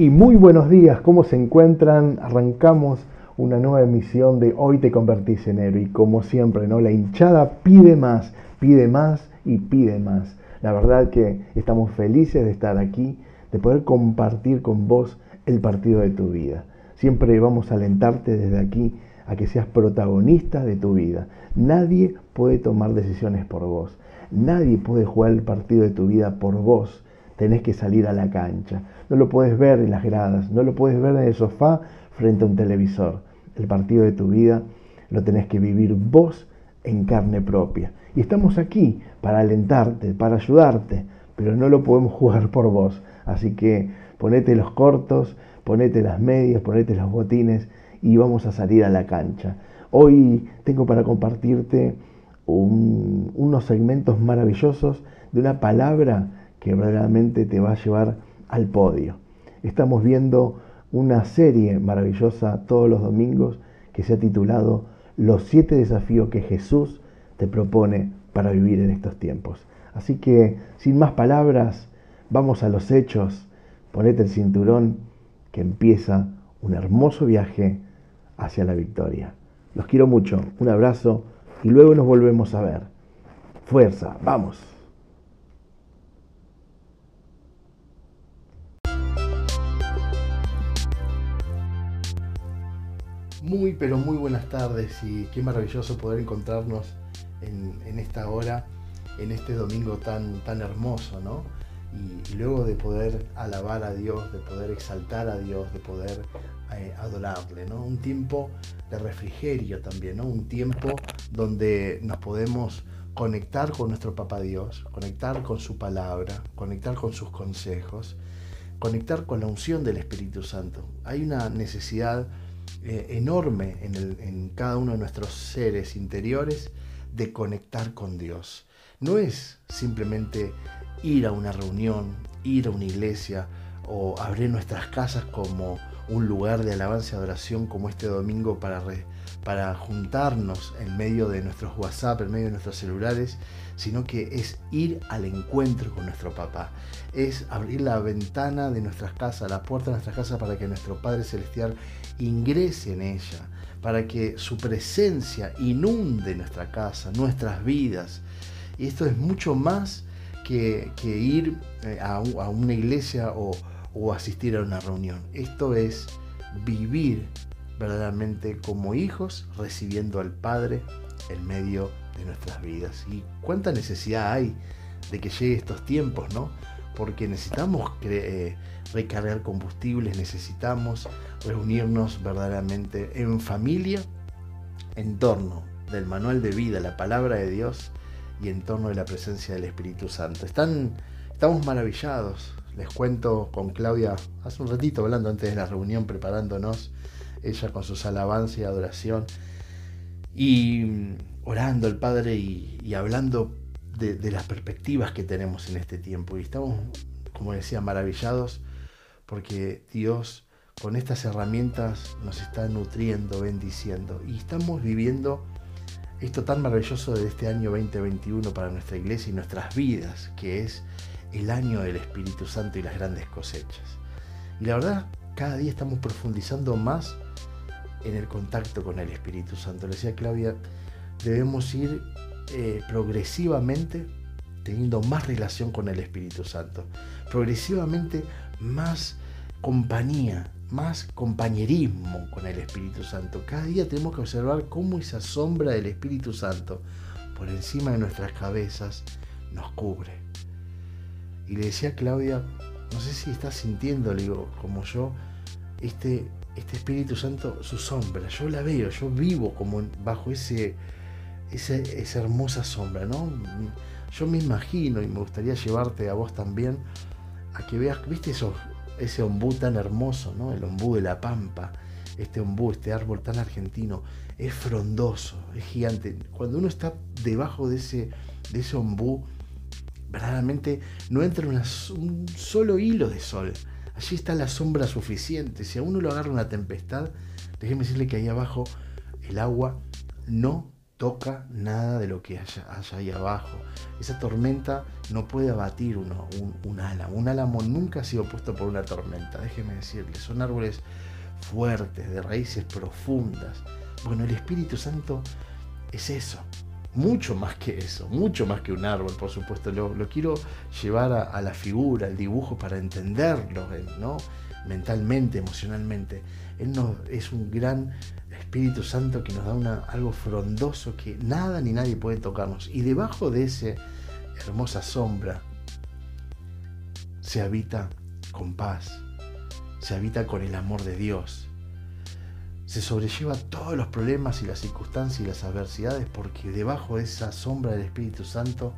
Y muy buenos días, ¿cómo se encuentran? Arrancamos una nueva emisión de Hoy te convertís en héroe y como siempre, ¿no? La hinchada pide más, pide más y pide más. La verdad que estamos felices de estar aquí, de poder compartir con vos el partido de tu vida. Siempre vamos a alentarte desde aquí a que seas protagonista de tu vida. Nadie puede tomar decisiones por vos. Nadie puede jugar el partido de tu vida por vos tenés que salir a la cancha. No lo puedes ver en las gradas, no lo puedes ver en el sofá frente a un televisor. El partido de tu vida lo tenés que vivir vos en carne propia. Y estamos aquí para alentarte, para ayudarte, pero no lo podemos jugar por vos. Así que ponete los cortos, ponete las medias, ponete los botines y vamos a salir a la cancha. Hoy tengo para compartirte unos segmentos maravillosos de una palabra que verdaderamente te va a llevar al podio. Estamos viendo una serie maravillosa todos los domingos que se ha titulado Los siete desafíos que Jesús te propone para vivir en estos tiempos. Así que, sin más palabras, vamos a los hechos, ponete el cinturón, que empieza un hermoso viaje hacia la victoria. Los quiero mucho, un abrazo y luego nos volvemos a ver. Fuerza, vamos. Muy, pero muy buenas tardes y qué maravilloso poder encontrarnos en, esta hora, en este domingo tan, tan hermoso, ¿no? Y, luego de poder alabar a Dios, de poder exaltar a Dios, de poder eh, adorarle, ¿no? Un tiempo de refrigerio también, ¿no? Un tiempo donde nos podemos conectar con nuestro Papá Dios, conectar con su palabra, conectar con sus consejos, conectar con la unción del Espíritu Santo. Hay una necesidad eh, enorme en, en cada uno de nuestros seres interiores de conectar con Dios. No es simplemente ir a una reunión, ir a una iglesia o abrir nuestras casas como un lugar de alabanza y adoración como este domingo para, para juntarnos en medio de nuestros WhatsApp, en medio de nuestros celulares, sino que es ir al encuentro con nuestro papá. Es abrir la ventana de nuestras casas, la puerta de nuestras casas para que nuestro Padre Celestial ingrese en ella, para que su presencia inunde nuestra casa, nuestras vidas. Y esto es mucho más que, ir eh, a, una iglesia o, o asistir a una reunión. Esto es vivir verdaderamente como hijos, recibiendo al Padre en medio de nuestras vidas. Y cuánta necesidad hay de que llegue estos tiempos, ¿no? Porque necesitamos eh, recargar combustibles, necesitamos reunirnos verdaderamente en familia, en torno del manual de vida, la palabra de Dios y en torno de la presencia del Espíritu Santo. Están, estamos maravillados. Les cuento con Claudia hace un ratito hablando antes de la reunión, preparándonos, ella con sus alabanzas y adoración, y orando al Padre y, hablando de, las perspectivas que tenemos en este tiempo. Y estamos, como decía, maravillados porque Dios con estas herramientas nos está nutriendo, bendiciendo. Y estamos viviendo esto tan maravilloso de este año 2021 para nuestra iglesia y nuestras vidas, que es el año del Espíritu Santo y las grandes cosechas. Y la verdad, cada día estamos profundizando más en el contacto con el Espíritu Santo. Le decía Claudia, debemos ir eh, progresivamente teniendo más relación con el Espíritu Santo, progresivamente más compañía, más compañerismo con el Espíritu Santo. Cada día tenemos que observar cómo esa sombra del Espíritu Santo por encima de nuestras cabezas nos cubre. Y le decía a Claudia, no sé si estás sintiendo, digo, como yo, este, este Espíritu Santo, su sombra. Yo la veo, yo vivo como bajo ese, esa hermosa sombra, ¿no? Yo me imagino y me gustaría llevarte a vos también a que veas, ¿viste ese ombú tan hermoso, ¿no? el ombú de la pampa, este ombú, este árbol tan argentino, es frondoso, es gigante. Cuando uno está debajo de ese, de ese ombú, verdaderamente no entra un solo hilo de sol. Allí está la sombra suficiente. Si a uno lo agarra una tempestad, déjeme decirle que ahí abajo el agua no toca nada de lo que haya, ahí abajo. Esa tormenta no puede abatir uno, un, álamo. Un álamo nunca ha sido puesto por una tormenta, déjeme decirle. Son árboles fuertes, de raíces profundas. Bueno, el Espíritu Santo es eso, mucho más que eso, mucho más que un árbol, por supuesto. Lo, quiero llevar a, la figura, al dibujo, para entenderlo, ¿no? mentalmente, emocionalmente. Él no, es un gran Espíritu Santo que nos da una, algo frondoso que nada ni nadie puede tocarnos. Y debajo de esa hermosa sombra se habita con paz, se habita con el amor de Dios. Se sobrelleva todos los problemas y las circunstancias y las adversidades porque debajo de esa sombra del Espíritu Santo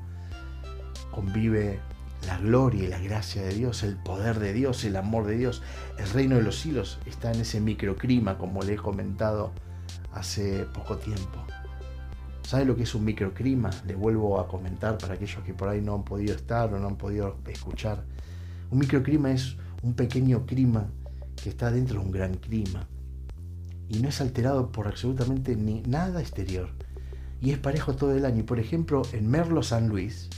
convive la gloria y la gracia de Dios, el poder de Dios, el amor de Dios, el reino de los cielos está en ese microclima, como le he comentado hace poco tiempo. ¿Sabe lo que es un microclima? Le vuelvo a comentar para aquellos que por ahí no han podido estar o no han podido escuchar. Un microclima es un pequeño clima que está dentro de un gran clima y no es alterado por absolutamente ni nada exterior y es parejo todo el año. Por ejemplo, en Merlo San Luis,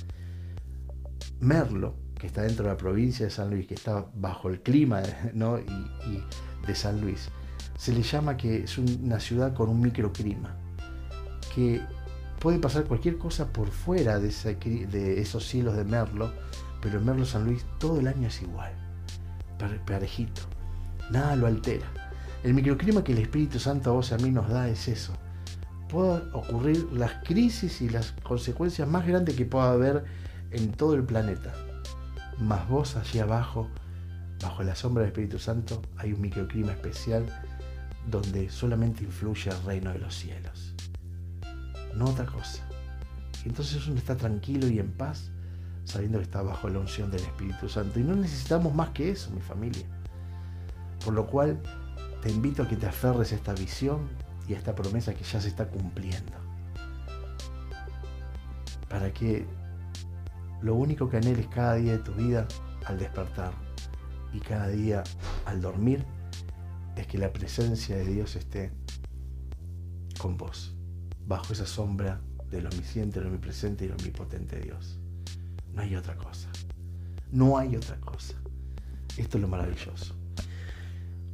Merlo, que está dentro de la provincia de San Luis, que está bajo el clima de San Luis, se le llama que es una ciudad con un microclima, que puede pasar cualquier cosa por fuera de, esos cielos de Merlo, pero en Merlo San Luis todo el año es igual, parejito, nada lo altera. El microclima que el Espíritu Santo a vos y a mí nos da es eso, puedan ocurrir las crisis y las consecuencias más grandes que pueda haber en todo el planeta. Más vos allí abajo, bajo la sombra del Espíritu Santo, hay un microclima especial donde solamente influye el reino de los cielos. No otra cosa. Y entonces uno está tranquilo y en paz sabiendo que está bajo la unción del Espíritu Santo. Y no necesitamos más que eso, mi familia. Por lo cual te invito a que te aferres a esta visión, y esta promesa que ya se está cumpliendo. Para que lo único que anheles cada día de tu vida al despertar y cada día al dormir es que la presencia de Dios esté con vos, bajo esa sombra del omnisciente, del omnipresente y del omnipotente Dios. No hay otra cosa. No hay otra cosa. Esto es lo maravilloso.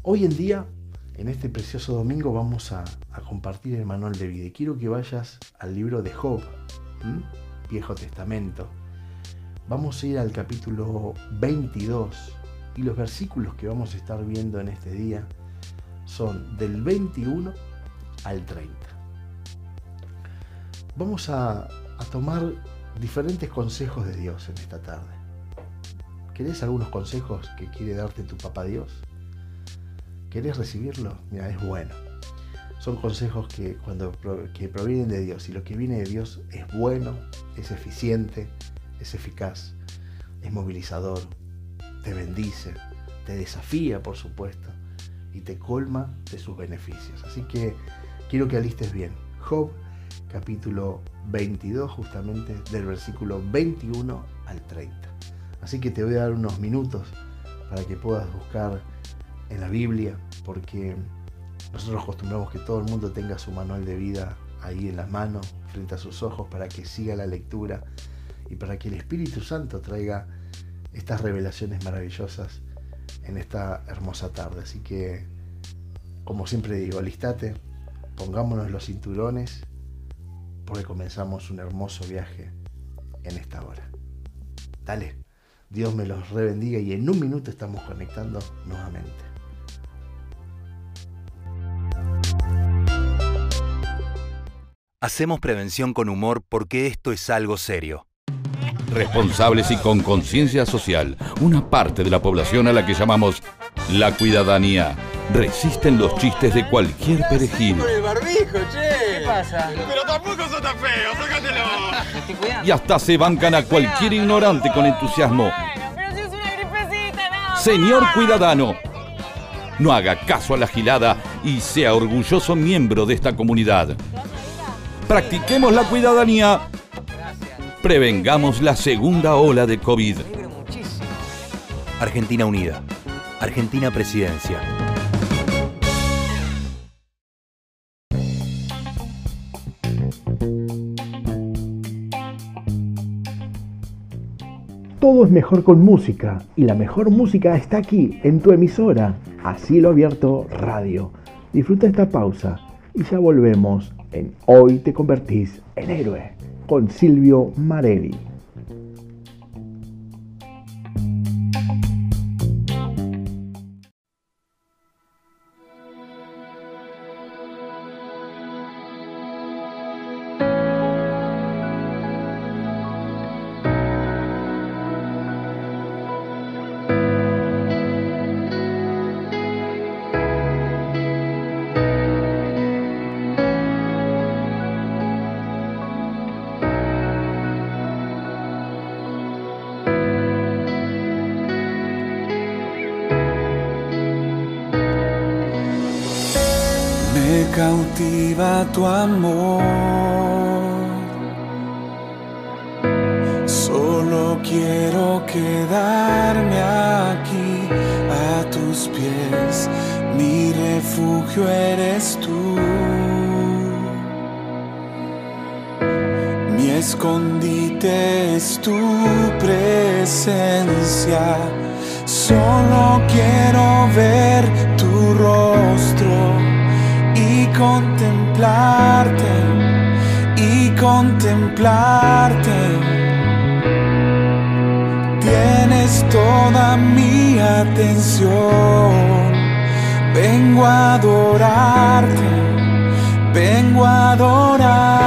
Hoy en día en este precioso domingo vamos a, compartir el manual de vida quiero que vayas al libro de Job, Viejo Testamento. Vamos a ir al capítulo 22 y los versículos que vamos a estar viendo en este día son del 21 al 30. Vamos a, tomar diferentes consejos de Dios en esta tarde. ¿Querés algunos consejos que quiere darte tu papá Dios? ¿Querés recibirlo? Mira, es bueno. Son consejos que, cuando, que provienen de Dios y lo que viene de Dios es bueno, es eficiente, es eficaz, es movilizador, te bendice, te desafía, por supuesto, y te colma de sus beneficios. Así que quiero que alistes bien. Job, capítulo 22, justamente del versículo 21 al 30. Así que te voy a dar unos minutos para que puedas buscar en la Biblia, porque nosotros acostumbramos que todo el mundo tenga su manual de vida ahí en las manos, frente a sus ojos, para que siga la lectura y para que el Espíritu Santo traiga estas revelaciones maravillosas en esta hermosa tarde. Así que, como siempre digo, alistate, pongámonos los cinturones, porque comenzamos un hermoso viaje en esta hora. Dale, Dios me los rebendiga y en un minuto estamos conectando nuevamente. Hacemos prevención con humor porque esto es algo serio. Responsables y con conciencia social, una parte de la población a la que llamamos la cuidadanía, resisten los chistes de cualquier perejil. el barbijo, che? ¿Qué pasa? Pero tampoco son tan feos, sácatelo. Y hasta se bancan a cualquier ignorante con entusiasmo. Bueno, pero si es una gripecita, no. Señor Cuidadano, no haga caso a la gilada y sea orgulloso miembro de esta comunidad. Practiquemos la cuidadanía. Prevengamos la segunda ola de COVID. Argentina Unida. Argentina Presidencia. Todo es mejor con música y la mejor música está aquí, en tu emisora, a cielo abierto radio. Disfruta esta pausa y ya volvemos en Hoy te convertís en héroe con Silvio Marelli. Solo quiero ver tu rostro y contemplarte y contemplarte. Tienes toda mi atención. Vengo a adorarte, vengo a adorarte.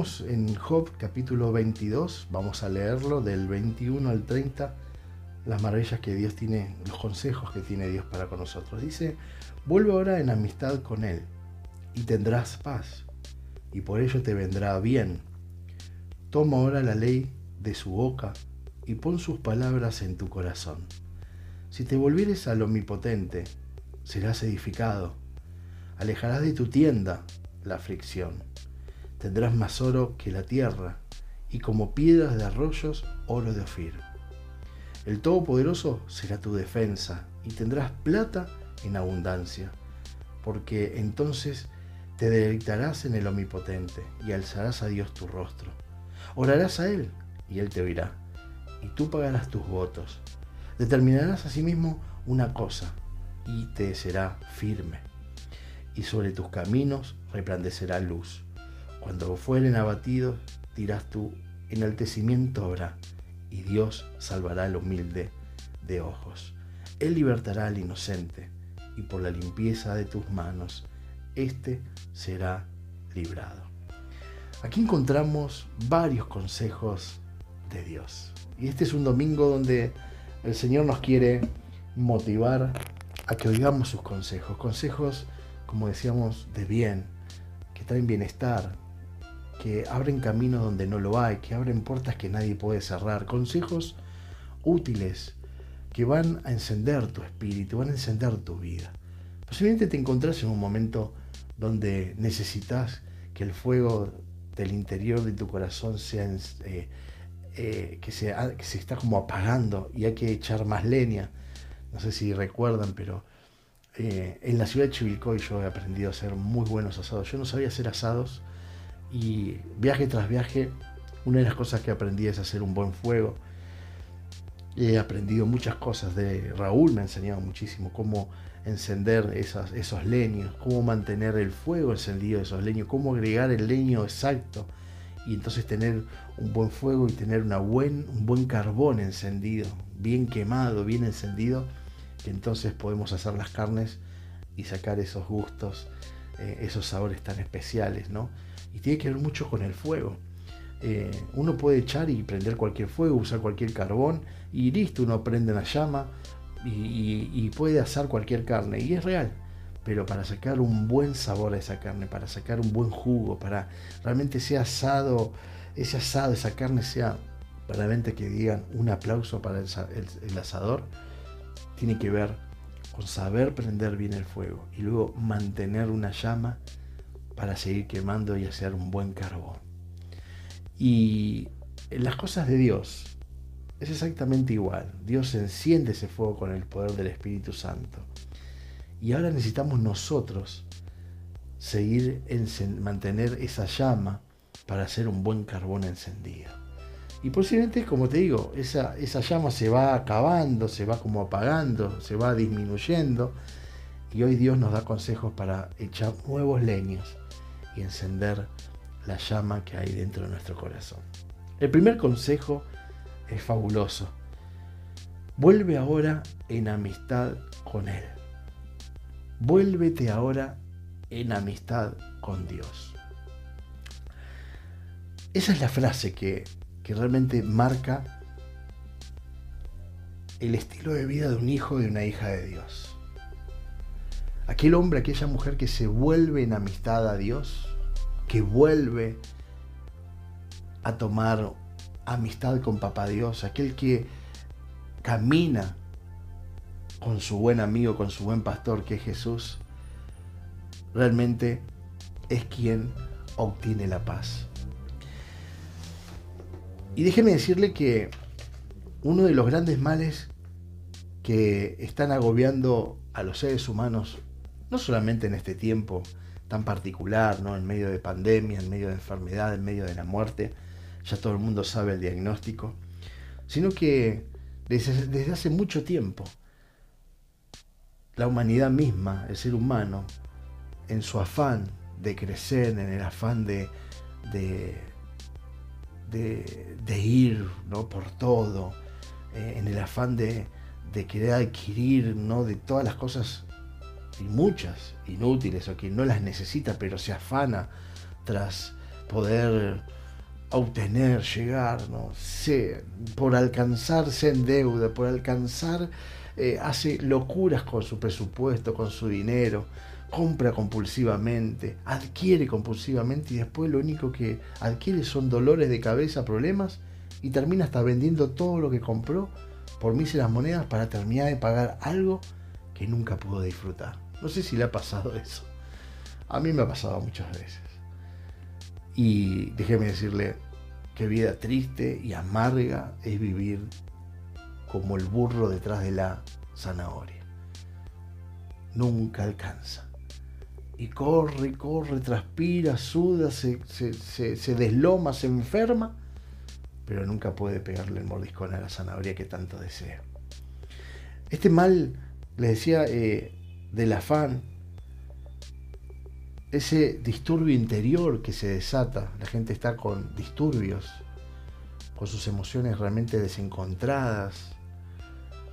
En Job capítulo 22, vamos a leerlo del 21 al 30, las maravillas que Dios tiene, los consejos que tiene Dios para con nosotros. Dice, vuelve ahora en amistad con Él y tendrás paz, y por ello te vendrá bien. Toma ahora la ley de su boca y pon sus palabras en tu corazón. Si te volvieres al Omnipotente, serás edificado. Alejarás de tu tienda la aflicción. Tendrás más oro que la tierra, y como piedras de arroyos, oro de Ofir. El Todopoderoso será tu defensa, y tendrás plata en abundancia, porque entonces te deleitarás en el Omnipotente, y alzarás a Dios tu rostro. Orarás a Él, y Él te oirá, y tú pagarás tus votos. Determinarás asimismo una cosa, y te será firme y sobre tus caminos resplandecerá luz. Cuando fueren abatidos, dirás tú, enaltecimiento habrá, y Dios salvará al humilde de ojos. Él libertará al inocente, y por la limpieza de tus manos, éste será librado. Aquí encontramos varios consejos de Dios. Y este es un domingo donde el Señor nos quiere motivar a que oigamos sus consejos. Consejos como decíamos, de bien, que traen bienestar, que abren caminos donde no lo hay, que abren puertas que nadie puede cerrar, consejos útiles que van a encender tu espíritu, van a encender tu vida. Posiblemente te encontrás en un momento donde necesitas que el fuego del interior de tu corazón sea, eh, eh, que, que se está como apagando y hay que echar más leña. No sé si recuerdan, pero eh, en la ciudad de Chivilcoy yo he aprendido a hacer muy buenos asados. Yo no sabía hacer asados y viaje tras viaje, una de las cosas que aprendí es hacer un buen fuego. He aprendido muchas cosas de Raúl, me ha enseñado muchísimo cómo encender esos leños, cómo mantener el fuego encendido de esos leños, cómo agregar el leño exacto y entonces tener un buen fuego y tener buen, un buen carbón encendido, bien quemado, bien encendido que entonces podemos hacer las carnes y sacar esos gustos, eh, esos sabores tan especiales, ¿no? Y tiene que ver mucho con el fuego. Eh, uno puede echar y prender cualquier fuego, usar cualquier carbón y listo, uno prende la llama y, puede asar cualquier carne y es real. Pero para sacar un buen sabor a esa carne, para sacar un buen jugo, para realmente sea asado, ese asado, esa carne sea realmente que digan un aplauso para el asador, tiene que ver con saber prender bien el fuego y luego mantener una llama para seguir quemando y hacer un buen carbón. Y las cosas de Dios es exactamente igual. Dios enciende ese fuego con el poder del Espíritu Santo. Y ahora necesitamos nosotros seguir en mantener esa llama para hacer un buen carbón encendido. Y posiblemente, como te digo, esa, esa llama se va acabando, se va como apagando, se va disminuyendo. Y hoy Dios nos da consejos para echar nuevos leños y encender la llama que hay dentro de nuestro corazón. El primer consejo es fabuloso. Vuelve ahora en amistad con Él. Vuélvete ahora en amistad con Dios. Esa es la frase que que realmente marca el estilo de vida de un hijo de una hija de Dios. Aquel hombre, aquella mujer que se vuelve en amistad a Dios, que vuelve a tomar amistad con Papá Dios, aquel que camina con su buen amigo, con su buen pastor que es Jesús, realmente es quien obtiene la paz. Y déjeme decirle que uno de los grandes males que están agobiando a los seres humanos, no solamente en este tiempo tan particular, ¿no? en medio de pandemia, en medio de enfermedad, en medio de la muerte, ya todo el mundo sabe el diagnóstico, sino que desde, desde hace mucho tiempo la humanidad misma, el ser humano, en su afán de crecer, en el afán de, de, ir ¿no? por todo, eh, en el afán de, de querer adquirir ¿no? de todas las cosas, y muchas inútiles o que no las necesita, pero se afana tras poder obtener, llegar, ¿no? Se- por alcanzarse en deuda, por alcanzar, eh, hace locuras con su presupuesto, con su dinero, compra compulsivamente, adquiere compulsivamente y después lo único que adquiere son dolores de cabeza, problemas y termina hasta vendiendo todo lo que compró por míseras monedas para terminar de pagar algo que nunca pudo disfrutar. No sé si le ha pasado eso. A mí me ha pasado muchas veces. Y déjeme decirle qué vida triste y amarga es vivir como el burro detrás de la zanahoria. Nunca alcanza. Y corre, corre, transpira, suda, se, se- se- se desloma, se enferma, pero nunca puede pegarle el mordiscón a la zanahoria que tanto desea. Este mal, les decía, eh, del afán, ese disturbio interior que se desata, la gente está con disturbios, con sus emociones realmente desencontradas,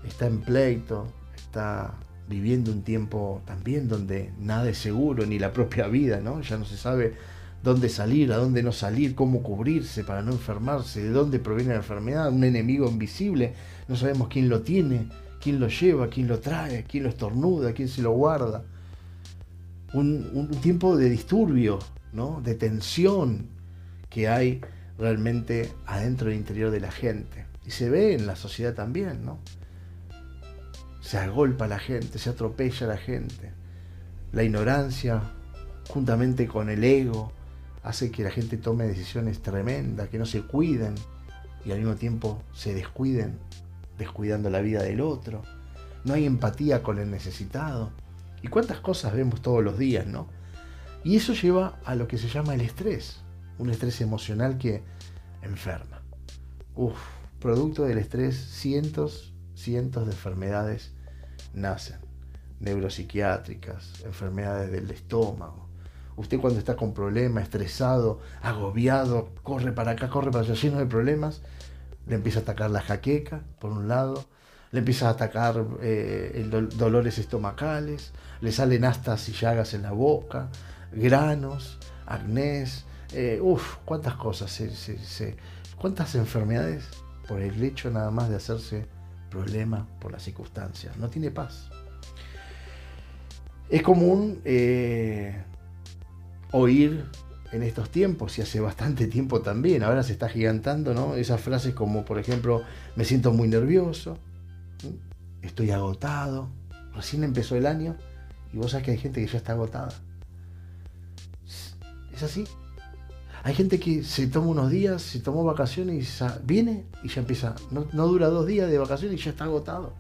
está en pleito, está viviendo un tiempo también donde nada es seguro, ni la propia vida, ¿no? Ya no se sabe dónde salir, a dónde no salir, cómo cubrirse para no enfermarse, de dónde proviene la enfermedad, un enemigo invisible, no sabemos quién lo tiene, quién lo lleva, quién lo trae, quién lo estornuda, quién se lo guarda. Un, tiempo de disturbio, ¿no? de tensión que hay realmente adentro del interior de la gente. Y se ve en la sociedad también, ¿no? Se agolpa la gente, se atropella la gente. La ignorancia, juntamente con el ego, hace que la gente tome decisiones tremendas, que no se cuiden y al mismo tiempo se descuiden, descuidando la vida del otro. No hay empatía con el necesitado. Y cuántas cosas vemos todos los días, ¿no? Y eso lleva a lo que se llama el estrés, un estrés emocional que enferma. Uf, producto del estrés, cientos, cientos de enfermedades nacen. Neuropsiquiátricas, enfermedades del estómago. Usted cuando está con problemas, estresado, agobiado, corre para acá, corre para allá, lleno de problemas, le empieza a atacar la jaqueca, por un lado, le empieza a atacar eh, dolores estomacales, le salen astas y llagas en la boca, granos, acnés, eh, uff, cuántas cosas, cuántas enfermedades por el hecho nada más de hacerse problema por las circunstancias. No tiene paz. Es común eh, oír en estos tiempos, y hace bastante tiempo también, ahora se está gigantando, ¿no? Esas frases como, por ejemplo, me siento muy nervioso, estoy agotado, recién empezó el año y vos sabés que hay gente que ya está agotada. Es así. Hay gente que se toma unos días, se tomó vacaciones y viene y ya empieza. No, no dura dos días de vacaciones y ya está agotado.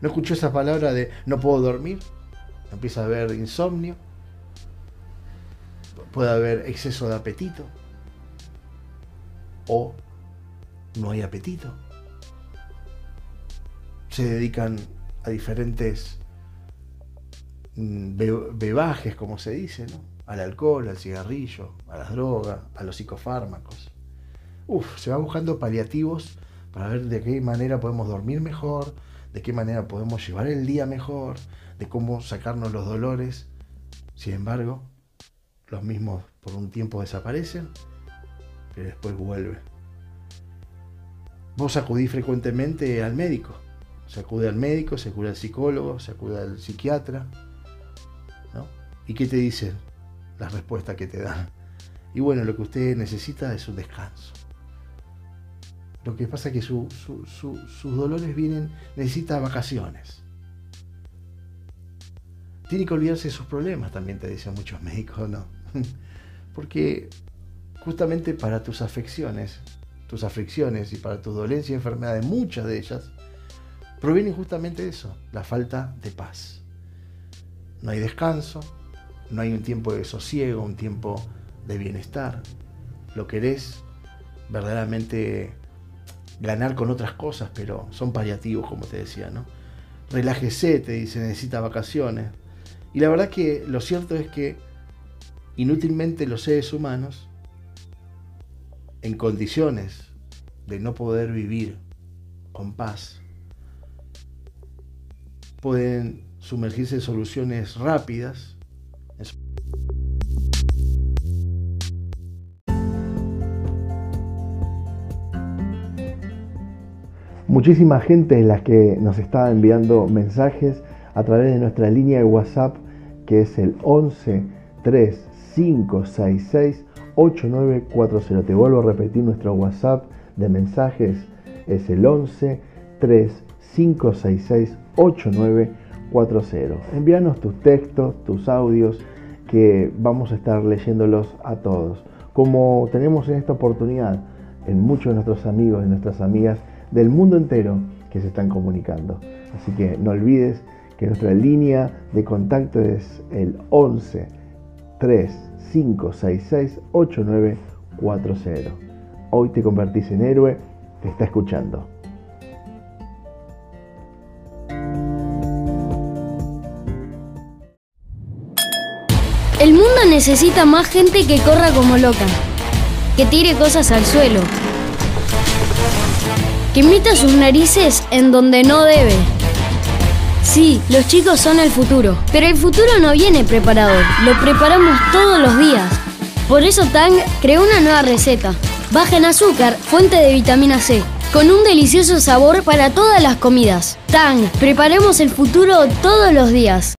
No escuchó esa palabra de no puedo dormir. Empieza a haber insomnio. Puede haber exceso de apetito. O no hay apetito. Se dedican a diferentes mm, be- bebajes, como se dice, ¿no? Al alcohol, al cigarrillo, a las drogas, a los psicofármacos. Uf, se va buscando paliativos para ver de qué manera podemos dormir mejor, de qué manera podemos llevar el día mejor, de cómo sacarnos los dolores. Sin embargo, los mismos por un tiempo desaparecen, pero después vuelven. Vos acudís frecuentemente al médico. Se acude al médico, se acude al psicólogo, se acude al psiquiatra. ¿no? ¿Y qué te dicen? Las respuestas que te dan. Y bueno, lo que usted necesita es un descanso. Lo que pasa es que su- su- su- sus dolores vienen, necesita vacaciones. Tiene que olvidarse de sus problemas, también te dicen muchos médicos, ¿no? Porque justamente para tus afecciones, tus aflicciones y para tus dolencias y enfermedades, muchas de ellas, provienen justamente de eso, la falta de paz. No hay descanso, no hay un tiempo de sosiego, un tiempo de bienestar. Lo querés verdaderamente ganar con otras cosas, pero son paliativos, como te decía, ¿no? relájese, te dice, necesita vacaciones. Y la verdad que lo cierto es que inútilmente los seres humanos, en condiciones de no poder vivir con paz, pueden sumergirse en soluciones rápidas. Muchísima gente en la que nos está enviando mensajes a través de nuestra línea de WhatsApp que es el 11 3566 8940. Te vuelvo a repetir nuestro WhatsApp de mensajes es el 11 3566 8940. Envíanos tus textos, tus audios que vamos a estar leyéndolos a todos. Como tenemos en esta oportunidad en muchos de nuestros amigos y nuestras amigas del mundo entero que se están comunicando. Así que no olvides que nuestra línea de contacto es el 11 3566 8940. Hoy te convertís en héroe, te está escuchando. El mundo necesita más gente que corra como loca, que tire cosas al suelo, que imita sus narices en donde no debe. Sí, los chicos son el futuro, pero el futuro no viene preparado, lo preparamos todos los días. Por eso Tang creó una nueva receta, baja en azúcar, fuente de vitamina C, con un delicioso sabor para todas las comidas. Tang, preparemos el futuro todos los días.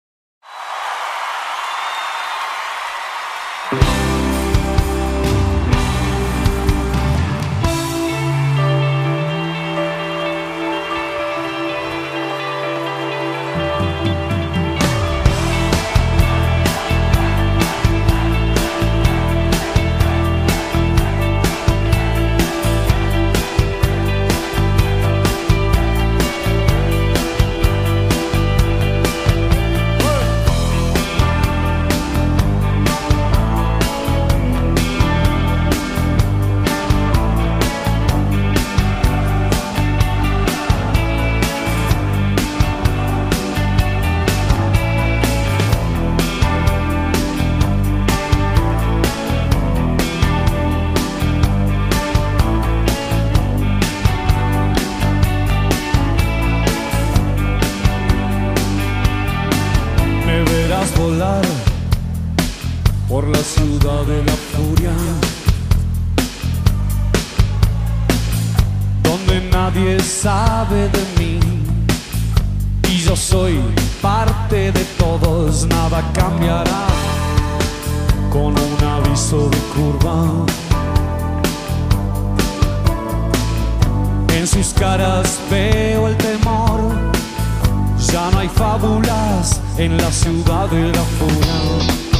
En sus caras veo el temor. Ya no hay fábulas en la ciudad de la furia.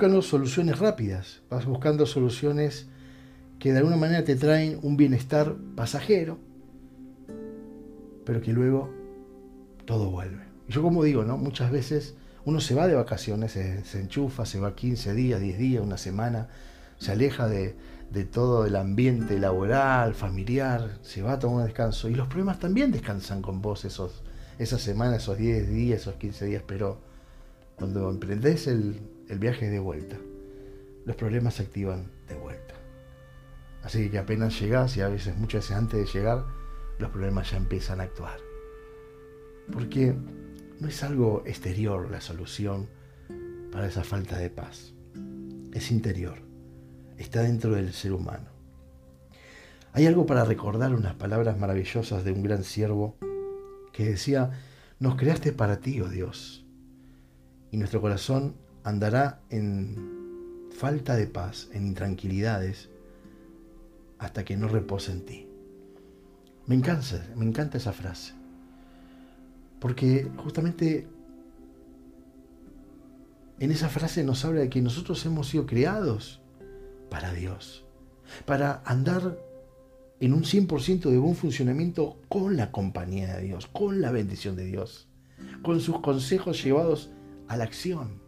Buscando soluciones rápidas, vas buscando soluciones que de alguna manera te traen un bienestar pasajero, pero que luego todo vuelve. Yo como digo, ¿no? Muchas veces uno se va de vacaciones, se, se enchufa, se va 15 días, 10 días, una semana, se aleja de, de todo el ambiente laboral, familiar, se va a tomar un descanso. Y los problemas también descansan con vos esos, esas semanas, esos 10 días, esos 15 días, pero cuando emprendés el, el viaje de vuelta, los problemas se activan de vuelta. Así que apenas llegás, y a veces, muchas veces antes de llegar, los problemas ya empiezan a actuar. Porque no es algo exterior la solución para esa falta de paz. Es interior. Está dentro del ser humano. Hay algo para recordar unas palabras maravillosas de un gran siervo que decía, nos creaste para ti, oh Dios, y nuestro corazón andará en falta de paz, en intranquilidades, hasta que no repose en ti. Me encanta, me encanta esa frase, porque justamente en esa frase nos habla de que nosotros hemos sido creados para Dios, para andar en un 100% de buen funcionamiento con la compañía de Dios, con la bendición de Dios, con sus consejos llevados a la acción.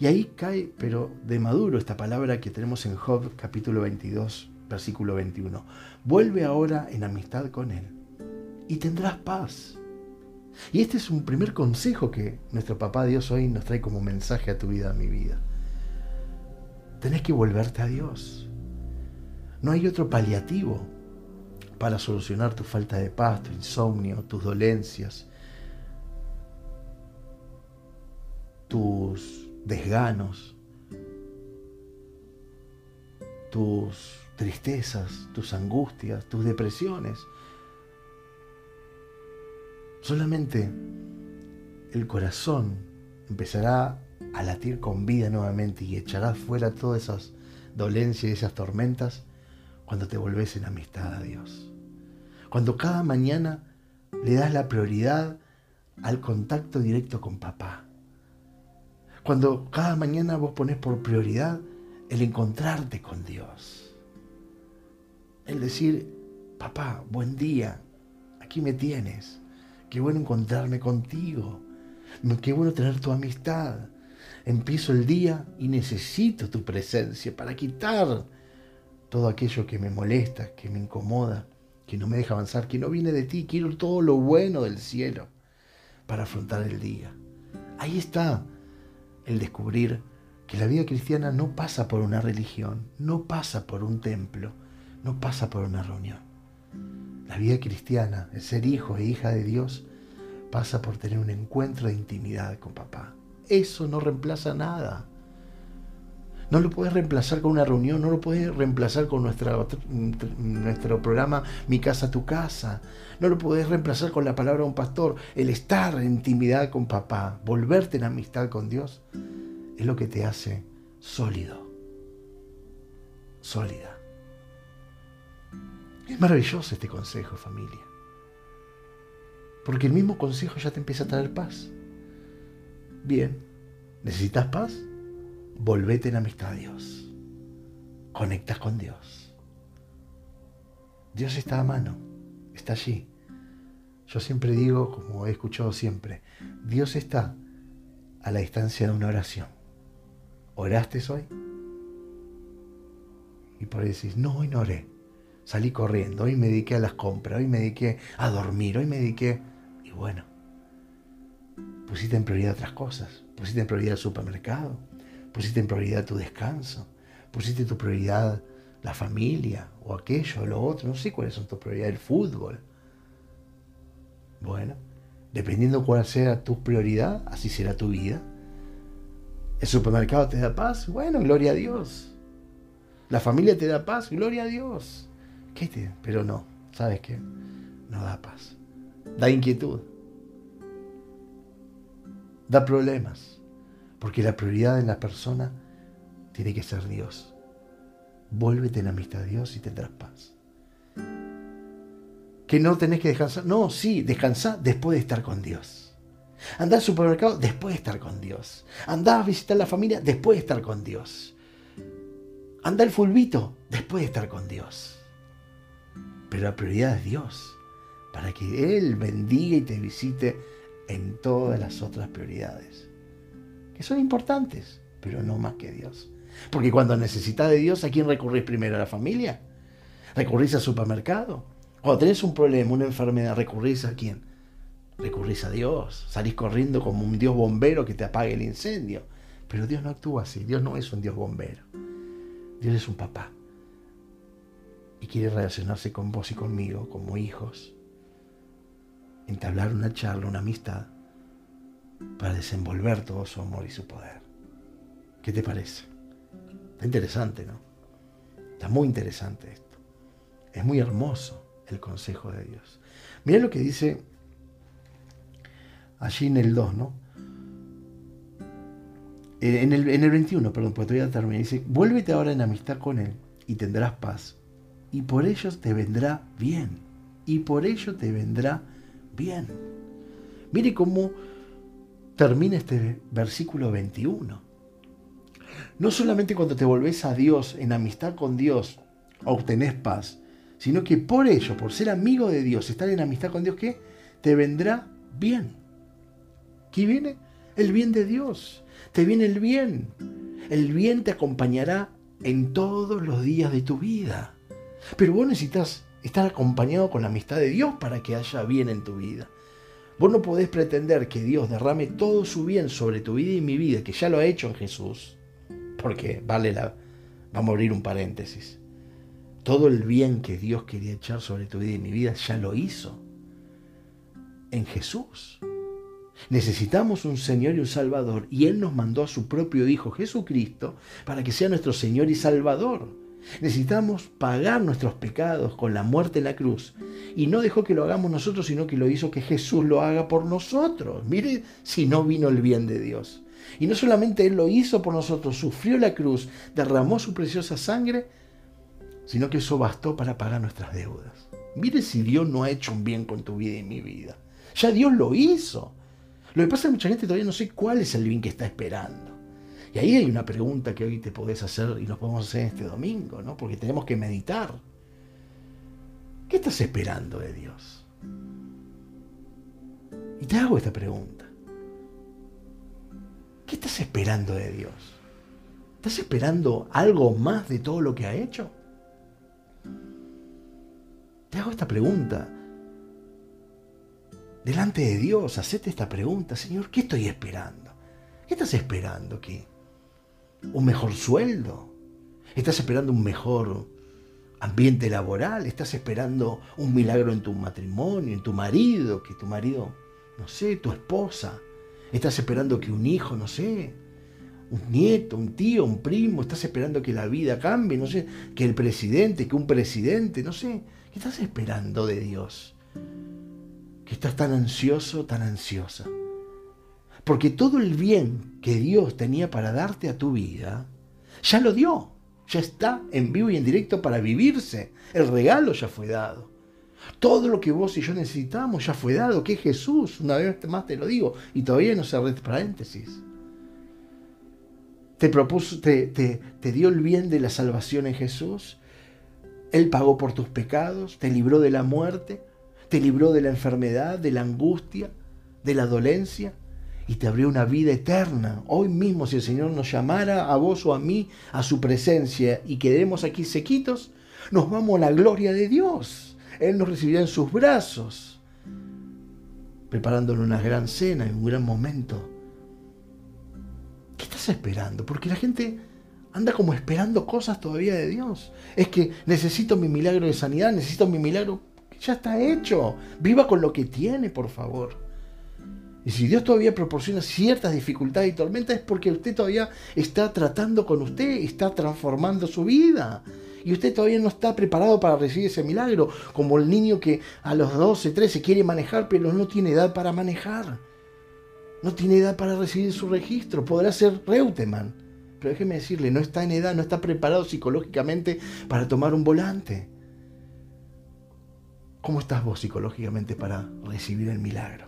Y ahí cae, pero de maduro, esta palabra que tenemos en Job capítulo 22, versículo 21. Vuelve ahora en amistad con Él y tendrás paz. Y este es un primer consejo que nuestro papá Dios hoy nos trae como mensaje a tu vida, a mi vida. Tenés que volverte a Dios. No hay otro paliativo para solucionar tu falta de paz, tu insomnio, tus dolencias, tus desganos, tus tristezas, tus angustias, tus depresiones. Solamente el corazón empezará a latir con vida nuevamente y echarás fuera todas esas dolencias y esas tormentas cuando te volvés en amistad a Dios. Cuando cada mañana le das la prioridad al contacto directo con papá. Cuando cada mañana vos pones por prioridad el encontrarte con Dios. El decir, papá, buen día, aquí me tienes. Qué bueno encontrarme contigo. Qué bueno tener tu amistad. Empiezo el día y necesito tu presencia para quitar todo aquello que me molesta, que me incomoda, que no me deja avanzar, que no viene de ti. Quiero todo lo bueno del cielo para afrontar el día. Ahí está el descubrir que la vida cristiana no pasa por una religión, no pasa por un templo, no pasa por una reunión. La vida cristiana, el ser hijo e hija de Dios, pasa por tener un encuentro de intimidad con papá. Eso no reemplaza nada. No lo puedes reemplazar con una reunión, no lo puedes reemplazar con nuestro programa Mi casa, tu casa. No lo puedes reemplazar con la palabra de un pastor. El estar en intimidad con papá, volverte en amistad con Dios, es lo que te hace sólido. Sólida. Es maravilloso este consejo, familia. Porque el mismo consejo ya te empieza a traer paz. Bien, ¿necesitas paz? Volvete en amistad a Dios. Conectas con Dios. Dios está a mano, está allí. Yo siempre digo, como he escuchado siempre, Dios está a la distancia de una oración. ¿Oraste hoy? Y por ahí decís, no, hoy no oré. Salí corriendo, hoy me dediqué a las compras, hoy me dediqué a dormir, hoy me dediqué... Y bueno, pusiste en prioridad otras cosas. Pusiste en prioridad el supermercado, pusiste en prioridad tu descanso, pusiste tu prioridad la familia o aquello o lo otro, no sé cuáles son tus prioridades, el fútbol. Bueno, dependiendo cuál sea tu prioridad, así será tu vida. ¿El supermercado te da paz? Bueno, gloria a Dios. ¿La familia te da paz? Gloria a Dios. ¿Qué te? Pero no, ¿sabes qué? No da paz. Da inquietud. Da problemas. Porque la prioridad en la persona tiene que ser Dios. Vuélvete en amistad a Dios y tendrás paz. Que no tenés que descansar. No, sí, descansar después de estar con Dios. Andá al supermercado después de estar con Dios. Andá a visitar la familia después de estar con Dios. Anda al fulbito después de estar con Dios. Pero la prioridad es Dios. Para que Él bendiga y te visite en todas las otras prioridades. Que son importantes, pero no más que Dios. Porque cuando necesitas de Dios, ¿a quién recurrís primero? ¿A la familia? ¿Recurrís al supermercado? Cuando tenés un problema, una enfermedad, ¿recurrís a quién? Recurrís a Dios. Salís corriendo como un Dios bombero que te apague el incendio. Pero Dios no actúa así. Dios no es un Dios bombero. Dios es un papá. Y quiere relacionarse con vos y conmigo como hijos. Entablar una charla, una amistad, para desenvolver todo su amor y su poder. ¿Qué te parece? Está interesante, ¿no? Está muy interesante esto. Es muy hermoso el consejo de Dios. Mira lo que dice allí en el 2, ¿no? Eh, en el, en el 21, perdón, porque todavía terminar. Dice, vuélvete ahora en amistad con Él y tendrás paz. Y por ello te vendrá bien. Y por ello te vendrá bien. Mire cómo termina este versículo 21. No solamente cuando te volvés a Dios, en amistad con Dios, obtenés paz, sino que por ello, por ser amigo de Dios, estar en amistad con Dios, ¿qué? Te vendrá bien. ¿Qué viene? El bien de Dios. Te viene el bien. El bien te acompañará en todos los días de tu vida. Pero vos necesitas estar acompañado con la amistad de Dios para que haya bien en tu vida. Vos no podés pretender que Dios derrame todo su bien sobre tu vida y mi vida, que ya lo ha hecho en Jesús. Porque vale la... Vamos a abrir un paréntesis. Todo el bien que Dios quería echar sobre tu vida y mi vida ya lo hizo en Jesús. Necesitamos un Señor y un Salvador y Él nos mandó a su propio Hijo Jesucristo para que sea nuestro Señor y Salvador. Necesitamos pagar nuestros pecados con la muerte en la cruz. Y no dejó que lo hagamos nosotros, sino que lo hizo que Jesús lo haga por nosotros. Mire si no vino el bien de Dios. Y no solamente Él lo hizo por nosotros, sufrió la cruz, derramó su preciosa sangre, sino que eso bastó para pagar nuestras deudas. Mire si Dios no ha hecho un bien con tu vida y mi vida. Ya Dios lo hizo. Lo que pasa es que mucha gente todavía no sé cuál es el bien que está esperando. Y ahí hay una pregunta que hoy te podés hacer y nos podemos hacer este domingo, ¿no? Porque tenemos que meditar. ¿Qué estás esperando de Dios? Y te hago esta pregunta. ¿Qué estás esperando de Dios? ¿Estás esperando algo más de todo lo que ha hecho? Te hago esta pregunta. Delante de Dios, hacete esta pregunta, Señor, ¿qué estoy esperando? ¿Qué estás esperando aquí? ¿Un mejor sueldo? ¿Estás esperando un mejor ambiente laboral? ¿Estás esperando un milagro en tu matrimonio, en tu marido? Que tu marido, no sé, tu esposa. ¿Estás esperando que un hijo, no sé, un nieto, un tío, un primo? ¿Estás esperando que la vida cambie? No sé, que el presidente, que un presidente, no sé. ¿Qué estás esperando de Dios? Que estás tan ansioso, tan ansiosa. Porque todo el bien que Dios tenía para darte a tu vida, ya lo dio. Ya está en vivo y en directo para vivirse. El regalo ya fue dado. Todo lo que vos y yo necesitamos ya fue dado, que es Jesús. Una vez más te lo digo. Y todavía no cerré paréntesis. Te, propuso, te, te, te dio el bien de la salvación en Jesús. Él pagó por tus pecados, te libró de la muerte, te libró de la enfermedad, de la angustia, de la dolencia y te abrió una vida eterna. Hoy mismo, si el Señor nos llamara a vos o a mí a su presencia y quedemos aquí sequitos, nos vamos a la gloria de Dios. Él nos recibirá en sus brazos, preparándole una gran cena y un gran momento. ¿Qué estás esperando? Porque la gente anda como esperando cosas todavía de Dios. Es que necesito mi milagro de sanidad, necesito mi milagro. Ya está hecho. Viva con lo que tiene, por favor. Y si Dios todavía proporciona ciertas dificultades y tormentas es porque usted todavía está tratando con usted, está transformando su vida. Y usted todavía no está preparado para recibir ese milagro, como el niño que a los 12, 13 quiere manejar, pero no tiene edad para manejar. No tiene edad para recibir su registro. Podrá ser Reutemann, pero déjeme decirle, no está en edad, no está preparado psicológicamente para tomar un volante. ¿Cómo estás vos psicológicamente para recibir el milagro?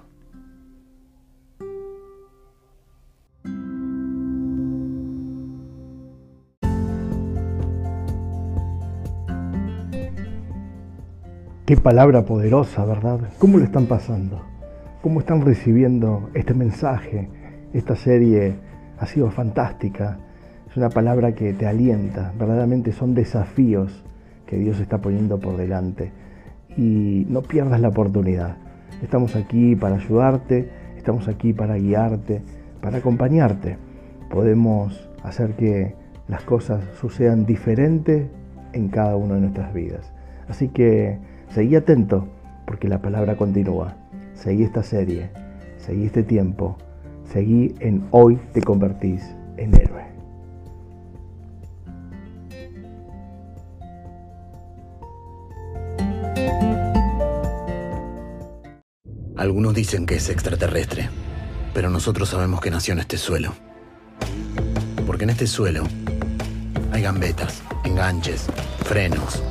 Qué palabra poderosa, ¿verdad? ¿Cómo lo están pasando? ¿Cómo están recibiendo este mensaje? Esta serie ha sido fantástica. Es una palabra que te alienta. Verdaderamente son desafíos que Dios está poniendo por delante. Y no pierdas la oportunidad. Estamos aquí para ayudarte, estamos aquí para guiarte, para acompañarte. Podemos hacer que las cosas sucedan diferentes en cada una de nuestras vidas. Así que Seguí atento porque la palabra continúa. Seguí esta serie, seguí este tiempo, seguí en hoy te convertís en héroe. Algunos dicen que es extraterrestre, pero nosotros sabemos que nació en este suelo. Porque en este suelo hay gambetas, enganches, frenos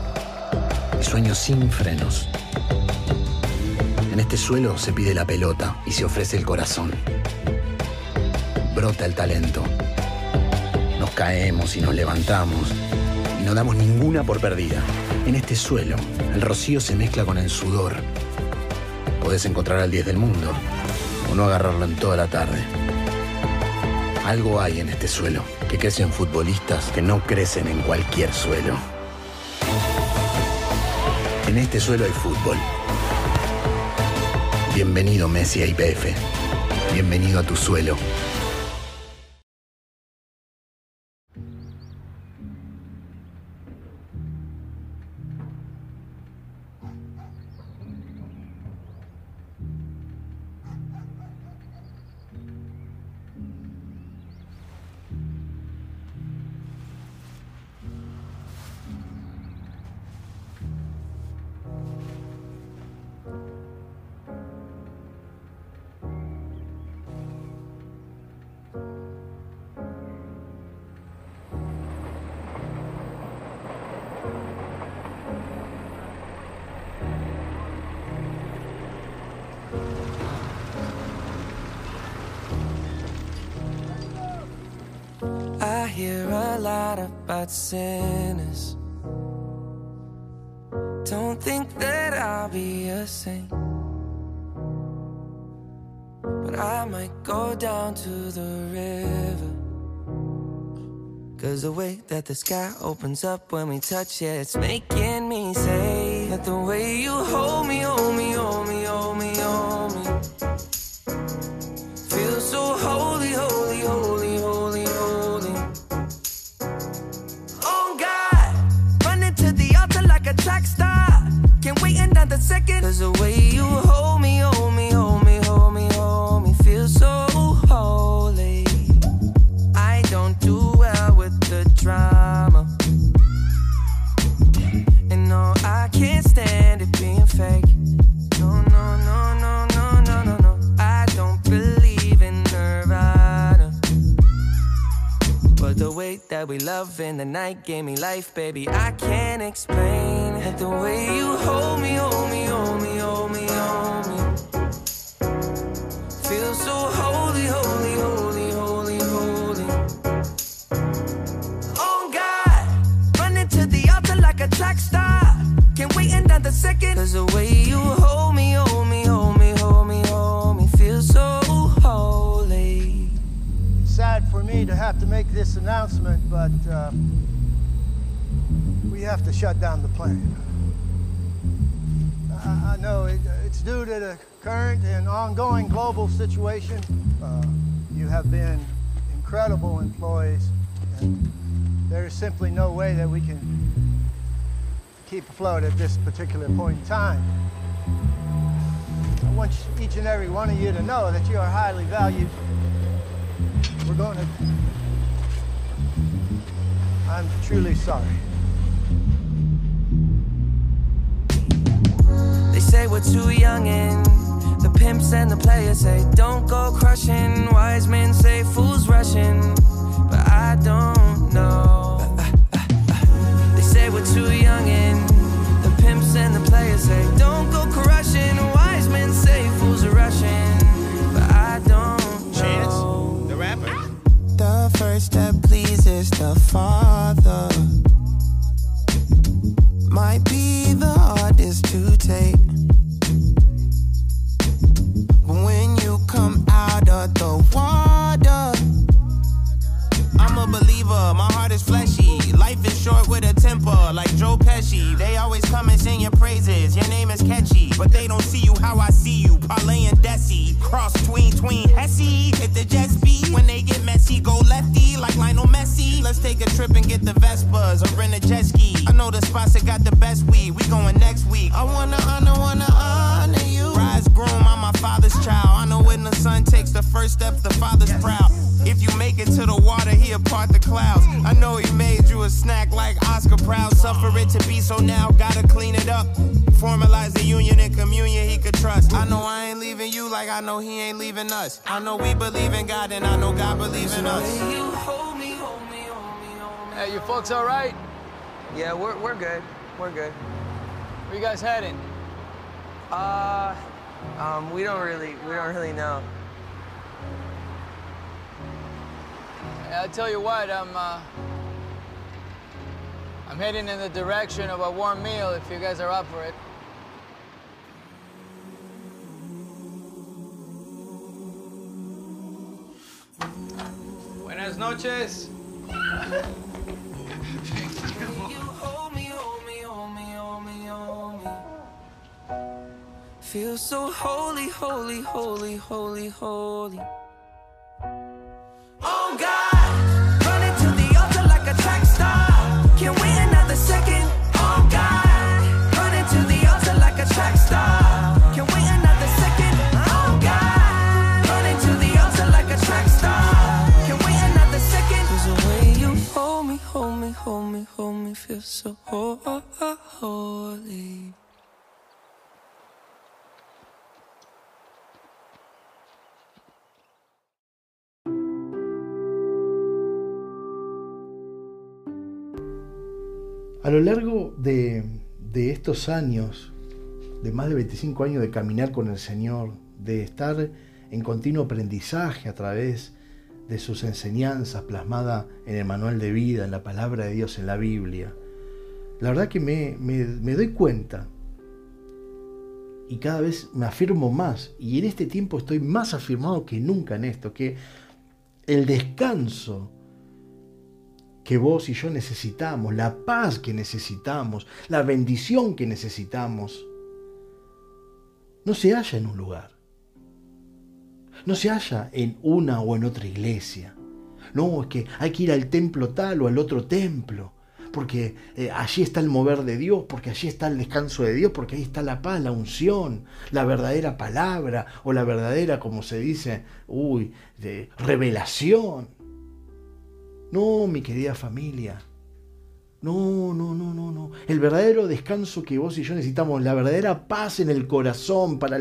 sueños sin frenos. En este suelo se pide la pelota y se ofrece el corazón. Brota el talento. Nos caemos y nos levantamos y no damos ninguna por perdida. En este suelo, el rocío se mezcla con el sudor. Podés encontrar al 10 del mundo o no agarrarlo en toda la tarde. Algo hay en este suelo que crece en futbolistas que no crecen en cualquier suelo. En este suelo hay fútbol. Bienvenido Messi a IPF. Bienvenido a tu suelo. Sky opens up when we touch it, it's making me say that the way you hold me, hold me, in the night gave me life, baby. I can't explain. The way you hold me, hold me, hold me, hold me, hold me. Feel so holy, holy, holy, holy, holy. Oh God, running to the altar like a track star. Can't wait another second. Cause the way you to have to make this announcement, but uh, we have to shut down the plant. I, I know it, it's due to the current and ongoing global situation. Uh, you have been incredible employees, and there is simply no way that we can keep afloat at this particular point in time. I want each and every one of you to know that you are highly valued. We're going to. I'm truly sorry. They say we're too young and the pimps and the players say don't go crushing. Wise men say fools rushing, but I don't know. They say we're too young and the pimps and the players say don't go crushing. Wise men say fools are rushing, but I don't First step pleases the Father. Might be the hardest to take. But when you come out of the water, I'm a believer, my heart is fleshy. Life is short with a temper, like Joe Pesci. They always come and sing your praises, your name is catchy. But they don't see you how I see you, Parlay and Desi. Cross tween, tween, Hesse. Hit the jet speed, when they get messy, go lefty, like Lionel Messi. Let's take a trip and get the Vespas or rent a jet ski. I know the spots that got the best weed, we going next week. I wanna honor, wanna honor you. Groom, I'm my father's child. I know when the son takes the first step, the father's proud. If you make it to the water, he'll part the clouds. I know he made you a snack like Oscar Proud. Suffer it to be so now, gotta clean it up. Formalize the union and communion he could trust. I know I ain't leaving you like I know he ain't leaving us. I know we believe in God and I know God believes in us. Hey, you folks all right? Yeah, we're, we're good. We're good. Where you guys heading? Uh, um, we don't really, we don't really know. I'll tell you what, I'm, uh, I'm heading in the direction of a warm meal if you guys are up for it. Buenas noches. Feel so holy, holy, holy, holy, holy. Oh God, running to the altar like a track star. Can we another second? Oh God, running to the altar like a track star. Can we another second? Oh God, running to the altar like a track star. Can we another second? 'Cause the way you hold me, hold me, hold me, hold me, feel so ho- ho- ho- holy. A lo largo de, estos años, de más de 25 años de caminar con el Señor, de estar en continuo aprendizaje a través de sus enseñanzas plasmadas en el manual de vida, en la palabra de Dios, en la Biblia, la verdad que me- me doy cuenta y cada vez me afirmo más, y en este tiempo estoy más afirmado que nunca en esto, que el descanso que vos y yo necesitamos, la paz que necesitamos, la bendición que necesitamos, no se halla en un lugar. No se halla en una o en otra iglesia. No, es que hay que ir al templo tal o al otro templo, porque eh, allí está el mover de Dios, porque allí está el descanso de Dios, porque ahí está la paz, la unción, la verdadera palabra o la verdadera, como se dice, uy, de revelación. No, mi querida familia. No, no, no, no, no. El verdadero descanso que vos y yo necesitamos, la verdadera paz en el corazón para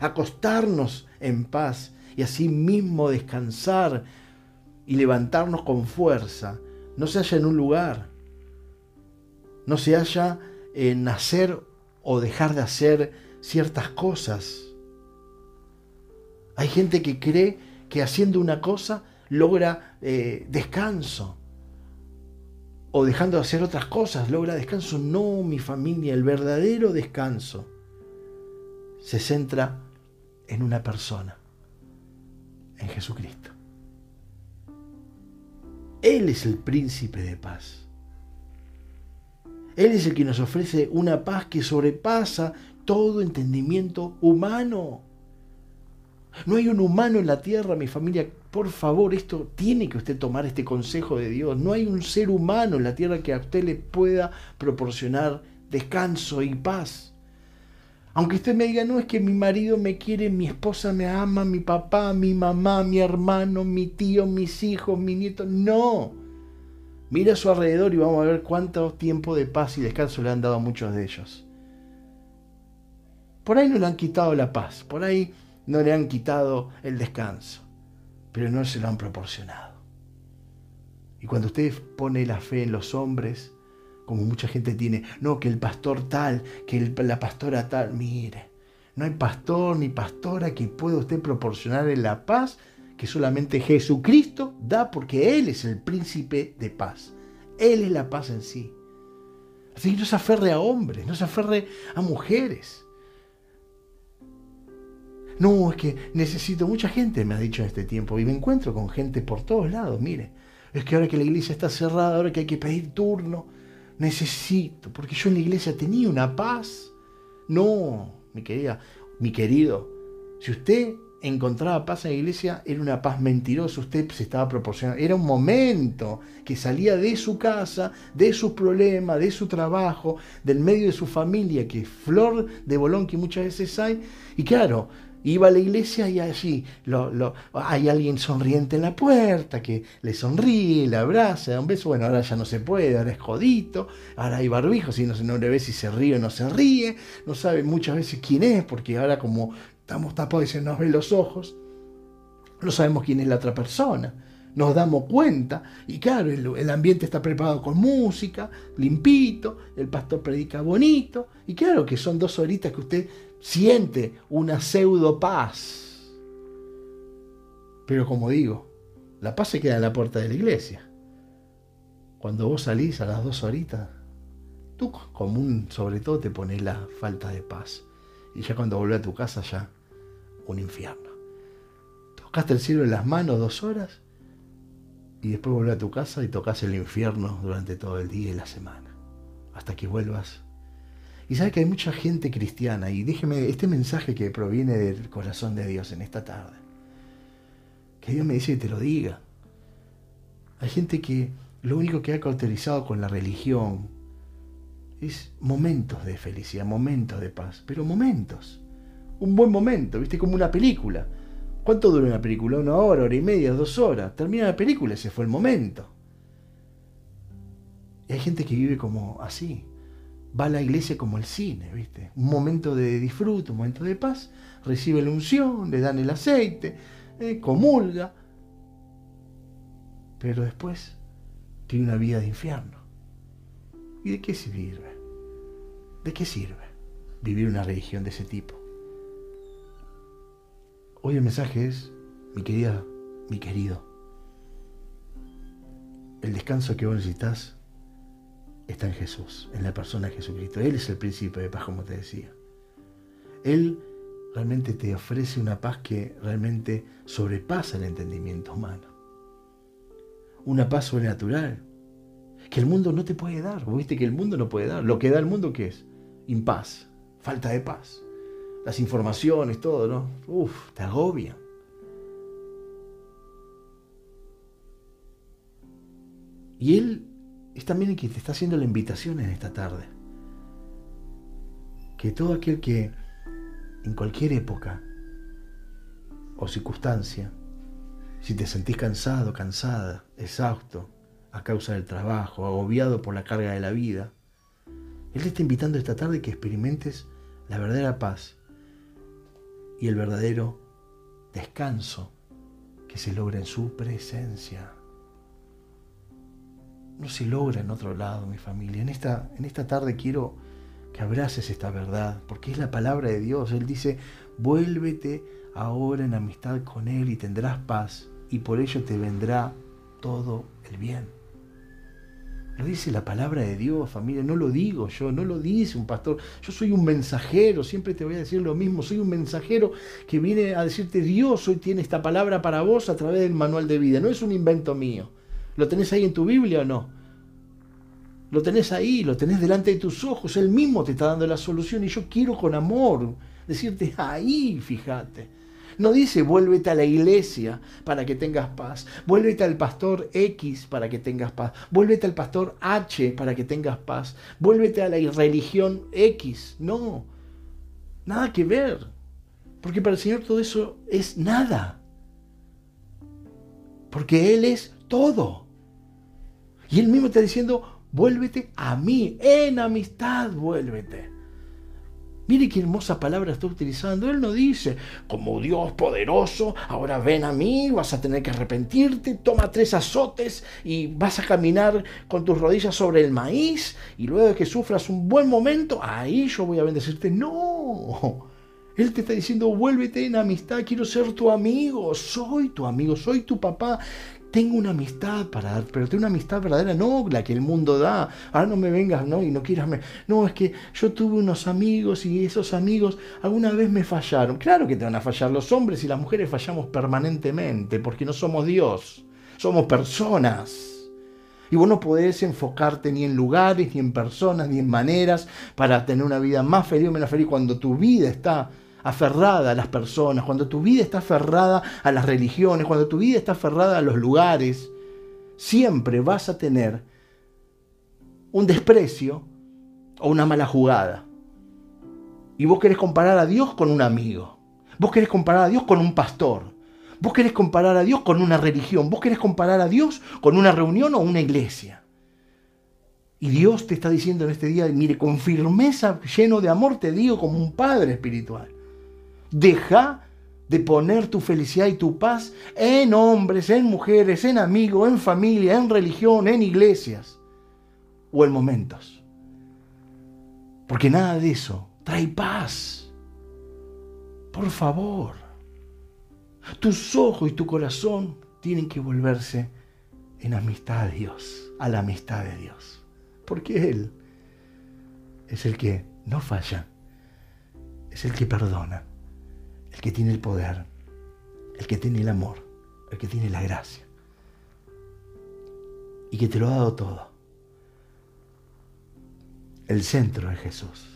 acostarnos en paz y así mismo descansar y levantarnos con fuerza, no se halla en un lugar. No se halla en hacer o dejar de hacer ciertas cosas. Hay gente que cree que haciendo una cosa logra eh, descanso. O dejando de hacer otras cosas logra descanso. No, mi familia, el verdadero descanso se centra en una persona, en Jesucristo. Él es el príncipe de paz. Él es el que nos ofrece una paz que sobrepasa todo entendimiento humano. No hay un humano en la tierra, mi familia. Por favor, esto tiene que usted tomar este consejo de Dios. No hay un ser humano en la tierra que a usted le pueda proporcionar descanso y paz. Aunque usted me diga, no es que mi marido me quiere, mi esposa me ama, mi papá, mi mamá, mi hermano, mi tío, mis hijos, mi nieto. No. Mira a su alrededor y vamos a ver cuánto tiempo de paz y descanso le han dado a muchos de ellos. Por ahí no le han quitado la paz, por ahí no le han quitado el descanso, pero no se lo han proporcionado. Y cuando usted pone la fe en los hombres, como mucha gente tiene, no, que el pastor tal, que la pastora tal, mire, no hay pastor ni pastora que pueda usted proporcionarle la paz que solamente Jesucristo da porque Él es el príncipe de paz. Él es la paz en sí. Así que no se aferre a hombres, no se aferre a mujeres. No, es que necesito, mucha gente me ha dicho en este tiempo y me encuentro con gente por todos lados, mire, es que ahora que la iglesia está cerrada, ahora que hay que pedir turno, necesito, porque yo en la iglesia tenía una paz. No, mi querida, mi querido, si usted encontraba paz en la iglesia, era una paz mentirosa, usted se estaba proporcionando, era un momento que salía de su casa, de sus problemas, de su trabajo, del medio de su familia, que flor de bolón que muchas veces hay, y claro, iba a la iglesia y allí lo- lo- hay alguien sonriente en la puerta que le sonríe, le abraza, da un beso. Bueno, ahora ya no se puede, ahora es jodito, ahora hay barbijos y no, se- no le ve si se ríe o no se ríe, no sabe muchas veces quién es, porque ahora como estamos tapados y se nos ven los ojos, no sabemos quién es la otra persona. Nos damos cuenta y claro, el, el ambiente está preparado con música, limpito, el pastor predica bonito y claro que son dos horitas que usted siente una pseudo paz. Pero como digo, la paz se queda en la puerta de la iglesia. Cuando vos salís a las dos horitas, tú común sobre todo te pones la falta de paz. Y ya cuando volvés a tu casa ya un infierno. Tocaste el cielo en las manos dos horas y después volvés a tu casa y tocas el infierno durante todo el día y la semana. Hasta que vuelvas. Y sabes que hay mucha gente cristiana y déjeme este mensaje que proviene del corazón de Dios en esta tarde. Que Dios me dice que te lo diga. Hay gente que lo único que ha cauterizado con la religión es momentos de felicidad, momentos de paz, pero momentos. Un buen momento, ¿viste? Como una película. ¿Cuánto dura una película? ¿Una hora, hora y media, dos horas? Termina la película, ese fue el momento. Y hay gente que vive como así. Va a la iglesia como el cine, ¿viste? Un momento de disfrute, un momento de paz. Recibe la unción, le dan el aceite, eh, comulga. Pero después tiene una vida de infierno. ¿Y de qué sirve? ¿De qué sirve vivir una religión de ese tipo? Hoy el mensaje es, mi querida, mi querido, el descanso que vos necesitas está en Jesús, en la persona de Jesucristo. Él es el príncipe de paz, como te decía. Él realmente te ofrece una paz que realmente sobrepasa el entendimiento humano. Una paz sobrenatural que el mundo no te puede dar. Viste que el mundo no puede dar. Lo que da el mundo, ¿qué es? Impaz, falta de paz. Las informaciones, todo, ¿no? Uf, te agobia. Y Él es también el que te está haciendo la invitación en esta tarde. Que todo aquel que en cualquier época o circunstancia, si te sentís cansado, cansada, exhausto, a causa del trabajo, agobiado por la carga de la vida, Él te está invitando esta tarde que experimentes la verdadera paz y el verdadero descanso que se logra en su presencia. No se logra en otro lado, mi familia. En esta, en esta tarde quiero que abraces esta verdad, porque es la palabra de Dios. Él dice, vuélvete ahora en amistad con Él y tendrás paz, y por ello te vendrá todo el bien. Lo dice la palabra de Dios, familia, no lo digo yo, no lo dice un pastor. Yo soy un mensajero, siempre te voy a decir lo mismo, soy un mensajero que viene a decirte Dios hoy tiene esta palabra para vos a través del manual de vida, no es un invento mío. ¿Lo tenés ahí en tu Biblia o no? Lo tenés ahí, lo tenés delante de tus ojos, Él mismo te está dando la solución y yo quiero con amor decirte ahí, fíjate. No dice vuélvete a la iglesia para que tengas paz. Vuélvete al pastor X para que tengas paz. Vuélvete al pastor H para que tengas paz. Vuélvete a la religión X. No. Nada que ver. Porque para el Señor todo eso es nada. Porque Él es todo. Y Él mismo está diciendo, vuélvete a mí. En amistad vuélvete. Mire qué hermosa palabra está utilizando. Él no dice, como Dios poderoso, ahora ven a mí, vas a tener que arrepentirte, toma tres azotes y vas a caminar con tus rodillas sobre el maíz y luego de que sufras un buen momento, ahí yo voy a bendecirte. No. Él te está diciendo, vuélvete en amistad, quiero ser tu amigo, soy tu amigo, soy tu papá, tengo una amistad para dar, pero tengo una amistad verdadera, no la que el mundo da. Ahora no me vengas, no, y no quieras. No, es que yo tuve unos amigos y esos amigos alguna vez me fallaron. Claro que te van a fallar los hombres y las mujeres fallamos permanentemente porque no somos Dios, somos personas. Y vos no podés enfocarte ni en lugares, ni en personas, ni en maneras para tener una vida más feliz o menos feliz cuando tu vida está aferrada a las personas, cuando tu vida está aferrada a las religiones, cuando tu vida está aferrada a los lugares, siempre vas a tener un desprecio o una mala jugada. Y vos querés comparar a Dios con un amigo. Vos querés comparar a Dios con un pastor. Vos querés comparar a Dios con una religión. Vos querés comparar a Dios con una reunión o una iglesia. Y Dios te está diciendo en este día, mire, con firmeza, lleno de amor, te digo como un padre espiritual. Deja de poner tu felicidad y tu paz en hombres, en mujeres, en amigos, en familia, en religión, en iglesias o en momentos. Porque nada de eso trae paz. Por favor, tus ojos y tu corazón tienen que volverse en amistad a Dios, a la amistad de Dios. Porque Él es el que no falla, es el que perdona, el que tiene el poder, el que tiene el amor, el que tiene la gracia y que te lo ha dado todo. El centro es Jesús.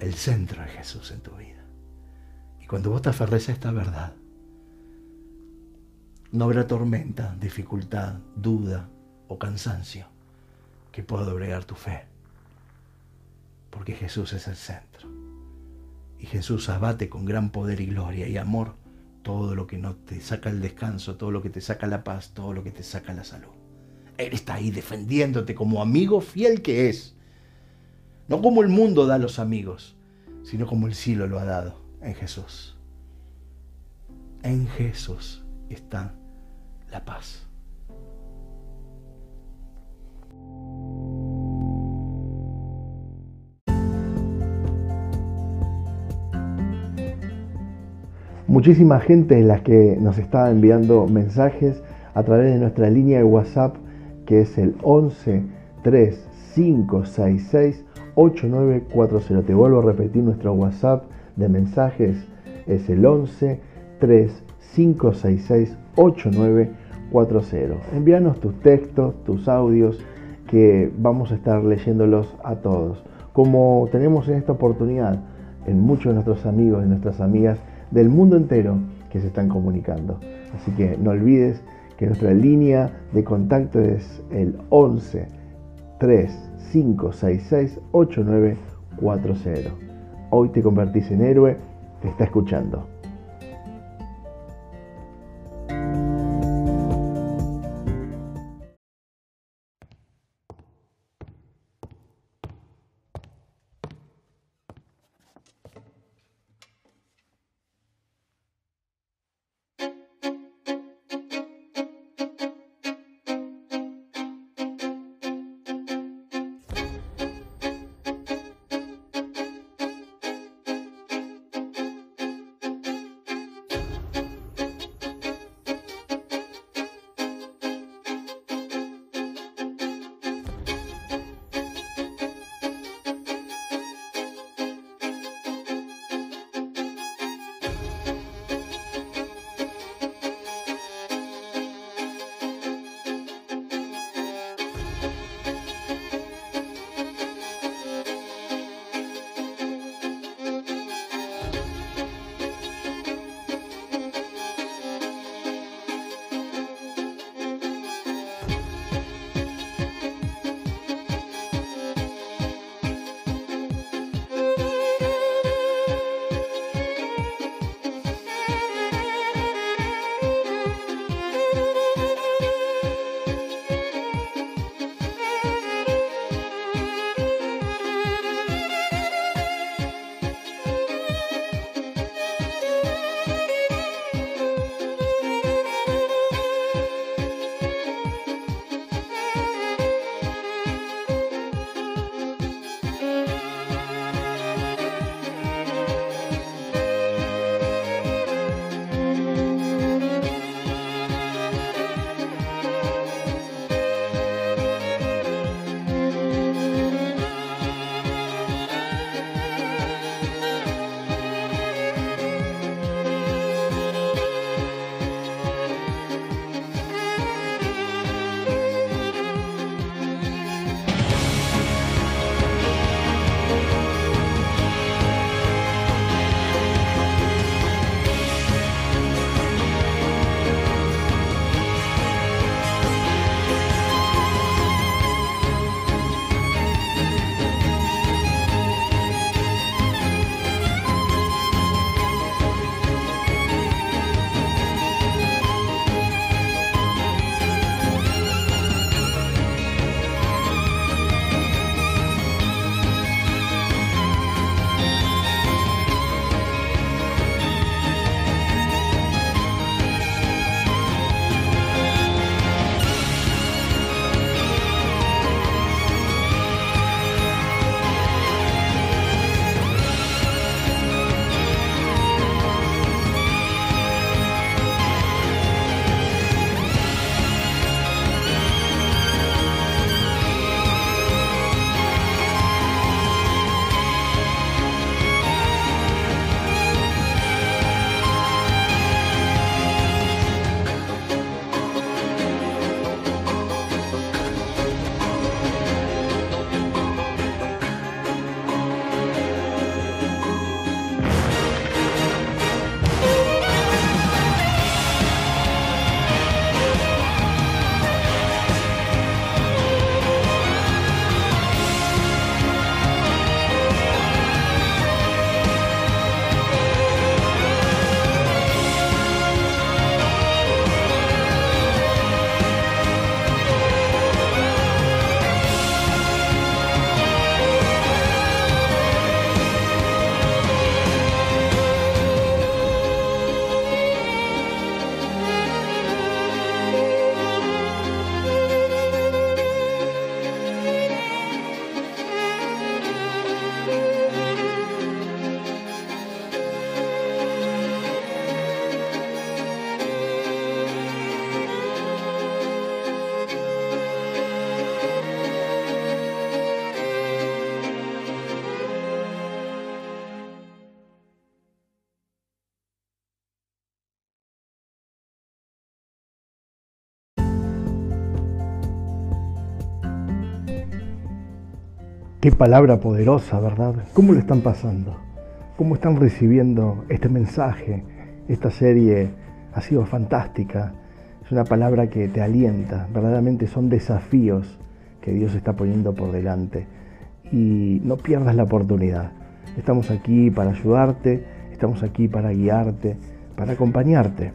El centro es Jesús en tu vida. Y cuando vos te aferres a esta verdad, no habrá tormenta, dificultad, duda o cansancio que pueda doblegar tu fe. Porque Jesús es el centro. Y Jesús abate con gran poder y gloria y amor todo lo que no te saca el descanso, todo lo que te saca la paz, todo lo que te saca la salud. Él está ahí defendiéndote como amigo fiel que es. No como el mundo da a los amigos, sino como el cielo lo ha dado en Jesús. En Jesús está la paz. Muchísima gente en la que nos está enviando mensajes a través de nuestra línea de WhatsApp que es el 11 3 566 8940. Te vuelvo a repetir nuestro WhatsApp de mensajes es el 11 3 566 8940. Envíanos tus textos, tus audios que vamos a estar leyéndolos a todos. Como tenemos en esta oportunidad en muchos de nuestros amigos y nuestras amigas del mundo entero que se están comunicando. Así que no olvides que nuestra línea de contacto es el 11 3 566 8940. Hoy te convertís en héroe, te está escuchando. Qué palabra poderosa, ¿verdad? ¿Cómo lo están pasando? ¿Cómo están recibiendo este mensaje? Esta serie ha sido fantástica. Es una palabra que te alienta. Verdaderamente son desafíos que Dios está poniendo por delante. Y no pierdas la oportunidad. Estamos aquí para ayudarte, estamos aquí para guiarte, para acompañarte.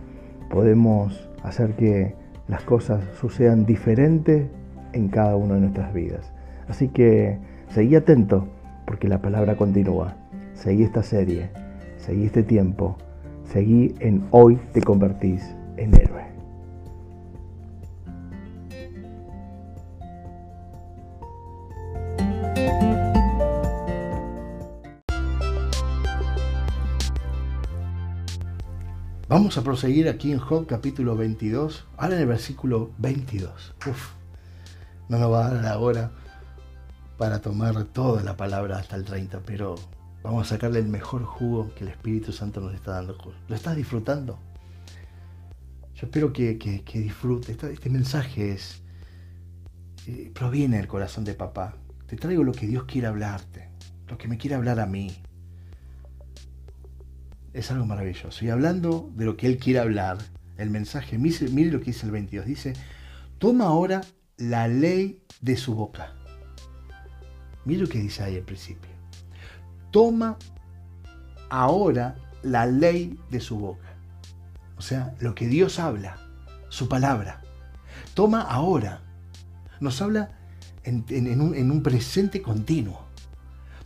Podemos hacer que las cosas sucedan diferentes en cada una de nuestras vidas. Así que Seguí atento porque la palabra continúa. Seguí esta serie, seguí este tiempo, seguí en hoy te convertís en héroe. Vamos a proseguir aquí en Job capítulo 22, ahora en el versículo 22. Uf, no nos va a dar la hora para tomar toda la palabra hasta el 30, pero vamos a sacarle el mejor jugo que el Espíritu Santo nos está dando. ¿Lo estás disfrutando? Yo espero que, que, disfrute. Este, mensaje es, eh, proviene del corazón de papá. Te traigo lo que Dios quiere hablarte, lo que me quiere hablar a mí. Es algo maravilloso. Y hablando de lo que Él quiere hablar, el mensaje, mire, mire lo que dice el 22. Dice, toma ahora la ley de su boca Mira lo que dice ahí al principio. Toma ahora la ley de su boca. O sea, lo que Dios habla, su palabra. Toma ahora. Nos habla en, un, en un presente continuo.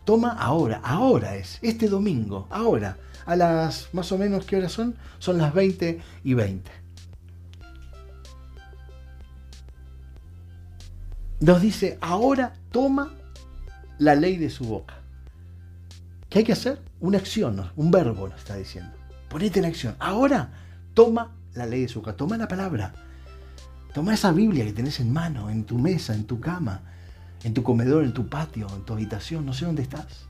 Toma ahora, ahora es, este domingo, ahora, a las más o menos, ¿qué horas son? Son las 20 y 20. Nos dice, ahora toma la ley de su boca. ¿Qué hay que hacer? Una acción, un verbo nos está diciendo. Ponete en acción. Ahora toma la ley de su boca, toma la palabra. Toma esa Biblia que tenés en mano, en tu mesa, en tu cama, en tu comedor, en tu patio, en tu habitación, no sé dónde estás.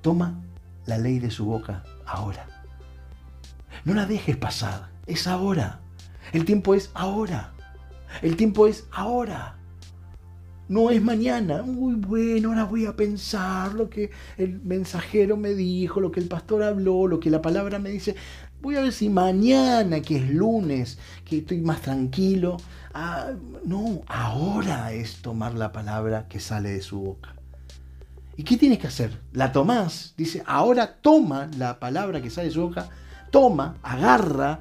Toma la ley de su boca ahora. No la dejes pasar, es ahora. El tiempo es ahora. El tiempo es ahora. No es mañana. Muy bueno, ahora voy a pensar lo que el mensajero me dijo, lo que el pastor habló, lo que la palabra me dice. Voy a ver si mañana, que es lunes, que estoy más tranquilo. Ah, no, ahora es tomar la palabra que sale de su boca. ¿Y qué tienes que hacer? La tomás, dice, ahora toma la palabra que sale de su boca, toma, agarra,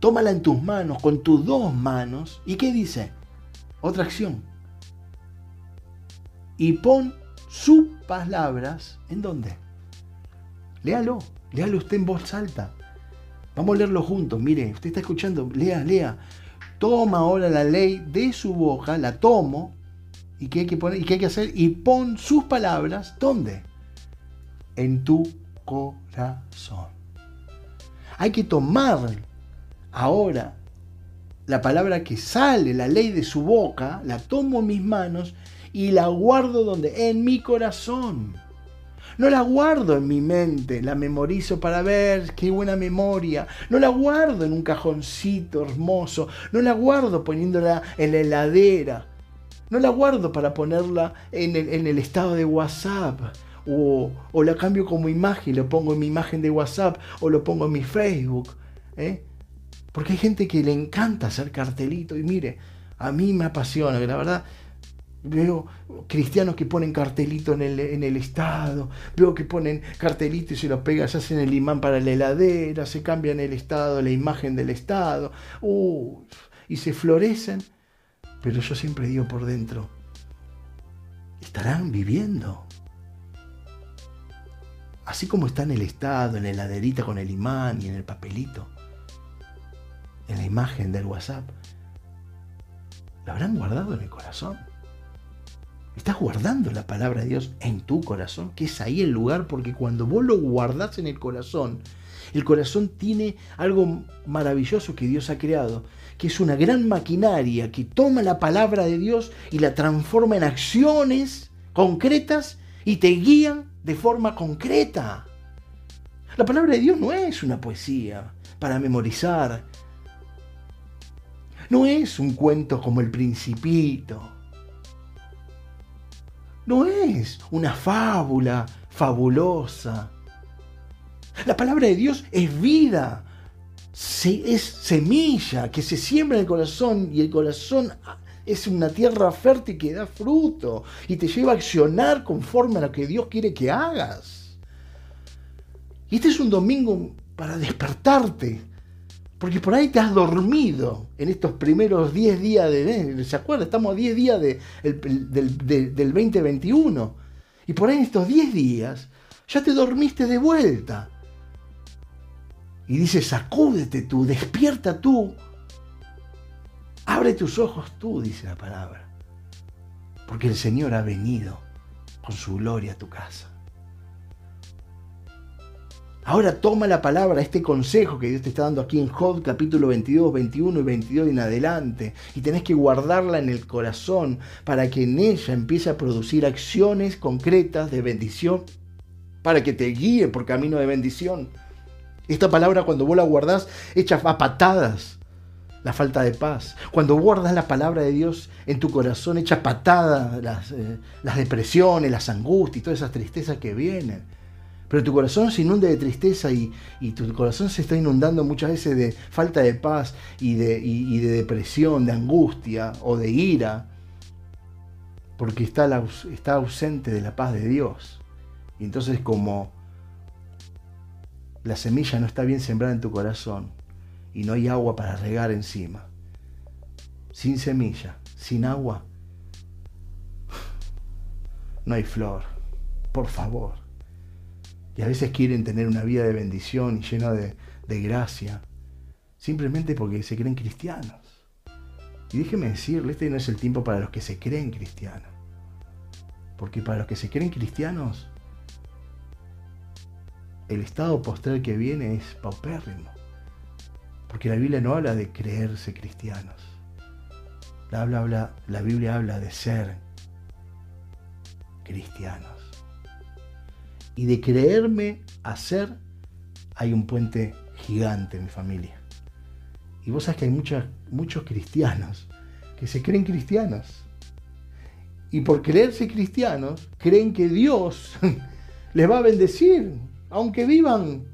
tómala en tus manos, con tus dos manos. ¿Y qué dice? Otra acción, y pon sus palabras en dónde. Léalo, léalo usted en voz alta. Vamos a leerlo juntos. Mire, usted está escuchando, lea, lea. Toma ahora la ley de su boca, la tomo. ¿Y qué hay que, poner, y qué hay que hacer? Y pon sus palabras, ¿dónde? En tu corazón. Hay que tomar ahora la palabra que sale, la ley de su boca, la tomo en mis manos y la guardo donde? En mi corazón. No la guardo en mi mente, la memorizo para ver qué buena memoria. No la guardo en un cajoncito hermoso. No la guardo poniéndola en la heladera. No la guardo para ponerla en el, estado de WhatsApp. O, la cambio como imagen, lo pongo en mi imagen de WhatsApp o lo pongo en mi Facebook. ¿eh? Porque hay gente que le encanta hacer cartelito y mire, a mí me apasiona, la verdad Veo cristianos que ponen cartelito en el, en el estado, veo que ponen cartelito y se lo pegan, se hacen el imán para la heladera, se cambian el estado, la imagen del estado, y se florecen. Pero yo siempre digo por dentro, estarán viviendo. Así como está en el estado, en la heladerita con el imán y en el papelito, en la imagen del WhatsApp, ¿lo habrán guardado en el corazón? Estás guardando la palabra de Dios en tu corazón, que es ahí el lugar, porque cuando vos lo guardás en el corazón, el corazón tiene algo maravilloso que Dios ha creado, que es una gran maquinaria que toma la palabra de Dios y la transforma en acciones concretas y te guían de forma concreta. La palabra de Dios no es una poesía para memorizar. No es un cuento como el principito No es una fábula fabulosa. La palabra de Dios es vida, es semilla que se siembra en el corazón y el corazón es una tierra fértil que da fruto y te lleva a accionar conforme a lo que Dios quiere que hagas. Y este es un domingo para despertarte, porque por ahí te has dormido en estos primeros 10 días de... ¿Se acuerda? Estamos a 10 días del, del 2021. Y por ahí en estos 10 días ya te dormiste de vuelta. Y dice, sacúdete tú, despierta tú Abre tus ojos tú, dice la palabra, porque el Señor ha venido con su gloria a tu casa. Ahora toma la palabra, este consejo que Dios te está dando aquí en Job capítulo 22, 21 y 22 en adelante. Y tenés que guardarla en el corazón para que en ella empiece a producir acciones concretas de bendición, para que te guíe por camino de bendición. Esta palabra cuando vos la guardás, echa a patadas la falta de paz. Cuando guardas la palabra de Dios en tu corazón, echa patada las, eh, las depresiones, las angustias y todas esas tristezas que vienen. Pero tu corazón se inunda de tristeza y, tu corazón se está inundando muchas veces de falta de paz y de, de depresión, de angustia o de ira, porque está, está ausente de la paz de Dios. Y entonces como la semilla no está bien sembrada en tu corazón, y no hay agua para regar encima. Sin semilla, sin agua, no hay flor. Por favor. Y a veces quieren tener una vida de bendición y llena de, gracia, simplemente porque se creen cristianos. Y déjeme decirle, este no es el tiempo para los que se creen cristianos. Porque para los que se creen cristianos, el estado postral que viene es paupérrimo. Porque la Biblia no habla de creerse cristianos. La, habla, la Biblia habla de ser cristianos. Y de creerme a ser, hay un puente gigante en mi familia. Y vos sabés que hay muchos cristianos que se creen cristianos. Y por creerse cristianos, creen que Dios les va a bendecir, aunque vivan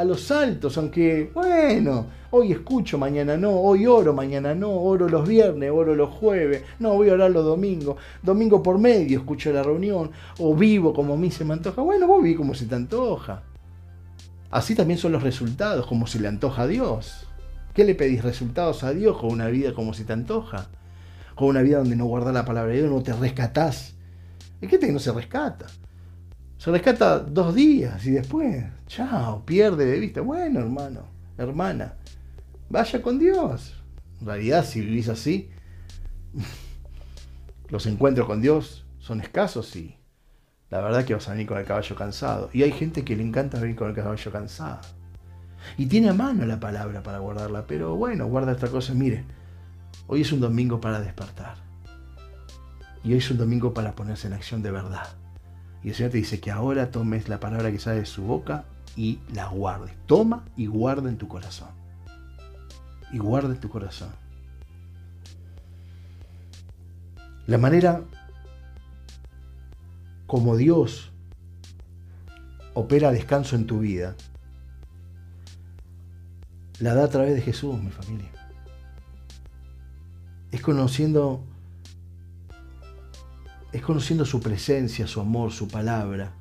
a los altos, aunque, bueno, hoy escucho, mañana no, hoy oro, mañana no, oro los viernes, oro los jueves, no, voy a orar los domingos, domingo por medio escucho la reunión, o vivo como a mí se me antoja, bueno, vos vi como se te antoja. Así también son los resultados, como se le antoja a Dios. ¿Qué le pedís resultados a Dios con una vida como se te antoja? Con una vida donde no guardas la palabra de Dios, no te rescatás. ¿Y qué te no se rescata? Se rescata dos días y después, chao, pierde de vista. Bueno, hermano, hermana, vaya con Dios. En realidad, si vivís así, los encuentros con Dios son escasos y la verdad que vas a venir con el caballo cansado. Y hay gente que le encanta venir con el caballo cansado. Y tiene a mano la palabra para guardarla, pero bueno, guarda esta cosa. Mire, hoy es un domingo para despertar. Y hoy es un domingo para ponerse en acción de verdad. Y el Señor te dice que ahora tomes la palabra que sale de su boca y la guardes. Toma y guarda en tu corazón. Y guarda en tu corazón. La manera como Dios opera descanso en tu vida, la da a través de Jesús, mi familia. Es conociendo es conociendo su presencia, su amor, su palabra,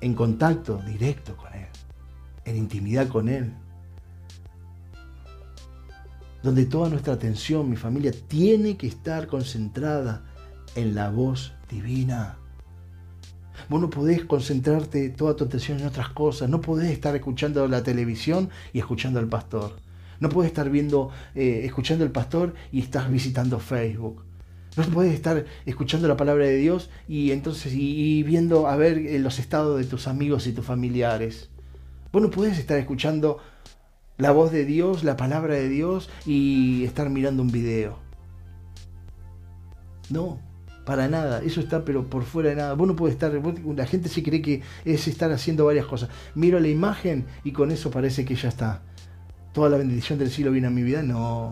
en contacto directo con Él, en intimidad con Él, donde toda nuestra atención, mi familia, tiene que estar concentrada en la voz divina. Vos no podés concentrarte toda tu atención en otras cosas, no podés estar escuchando la televisión y escuchando al pastor. No podés estar viendo, eh, escuchando al pastor y estás visitando Facebook. No puedes estar escuchando la palabra de Dios y entonces y, viendo a ver eh, los estados de tus amigos y tus familiares. Vos no puedes estar escuchando la voz de Dios, la palabra de Dios y estar mirando un video. No, para nada. Eso está pero por fuera de nada. Vos no puedes estar. la gente se cree que es estar haciendo varias cosas. Miro la imagen y con eso parece que ya está. Toda la bendición del cielo viene a mi vida. No.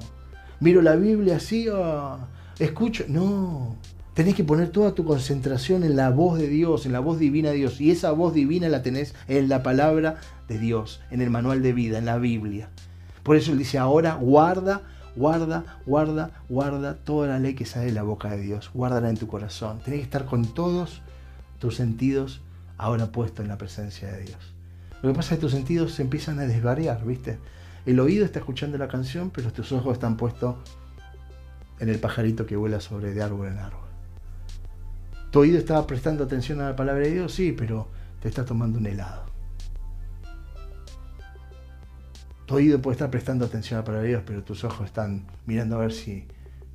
Miro la Biblia así. Oh, escucho. No, Tenés que poner toda tu concentración en la voz de Dios, en la voz divina de Dios. Y esa voz divina la tenés en la palabra de Dios, en el manual de vida, en la Biblia. Por eso él dice, ahora guarda, guarda, guarda, guarda toda la ley que sale de la boca de Dios. Guárdala en tu corazón. Tenés que estar con todos tus sentidos ahora puestos en la presencia de Dios. Lo que pasa es que tus sentidos se empiezan a desvariar, ¿viste? El oído está escuchando la canción, pero tus ojos están puestos en el pajarito que vuela sobre de árbol en árbol. ¿Tu oído estaba prestando atención a la palabra de Dios? Sí, pero te está tomando un helado. Tu oído puede estar prestando atención a la palabra de Dios, pero tus ojos están mirando a ver si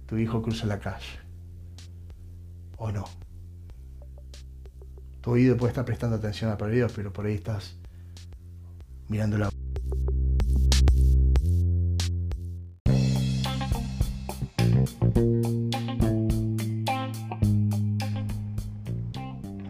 tu hijo cruza la calle. ¿O no? Tu oído puede estar prestando atención a la palabra de Dios, pero por ahí estás mirando la...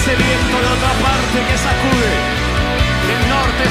Ese viento de otra parte que sacude. Del norte,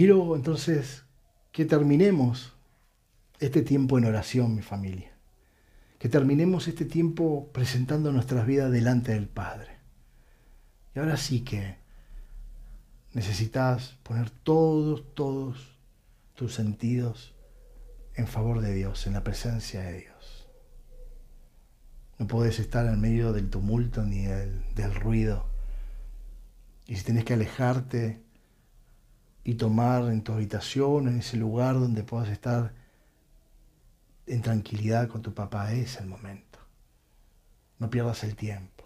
quiero entonces que terminemos este tiempo en oración, mi familia. Que terminemos este tiempo presentando nuestras vidas delante del Padre. Y ahora sí que necesitas poner todos, todos tus sentidos en favor de Dios, en la presencia de Dios. No podés estar en medio del tumulto ni del, del ruido. Y si tenés que alejarte, y tomar en tu habitación, en ese lugar donde puedas estar en tranquilidad con tu papá, es el momento. No pierdas el tiempo.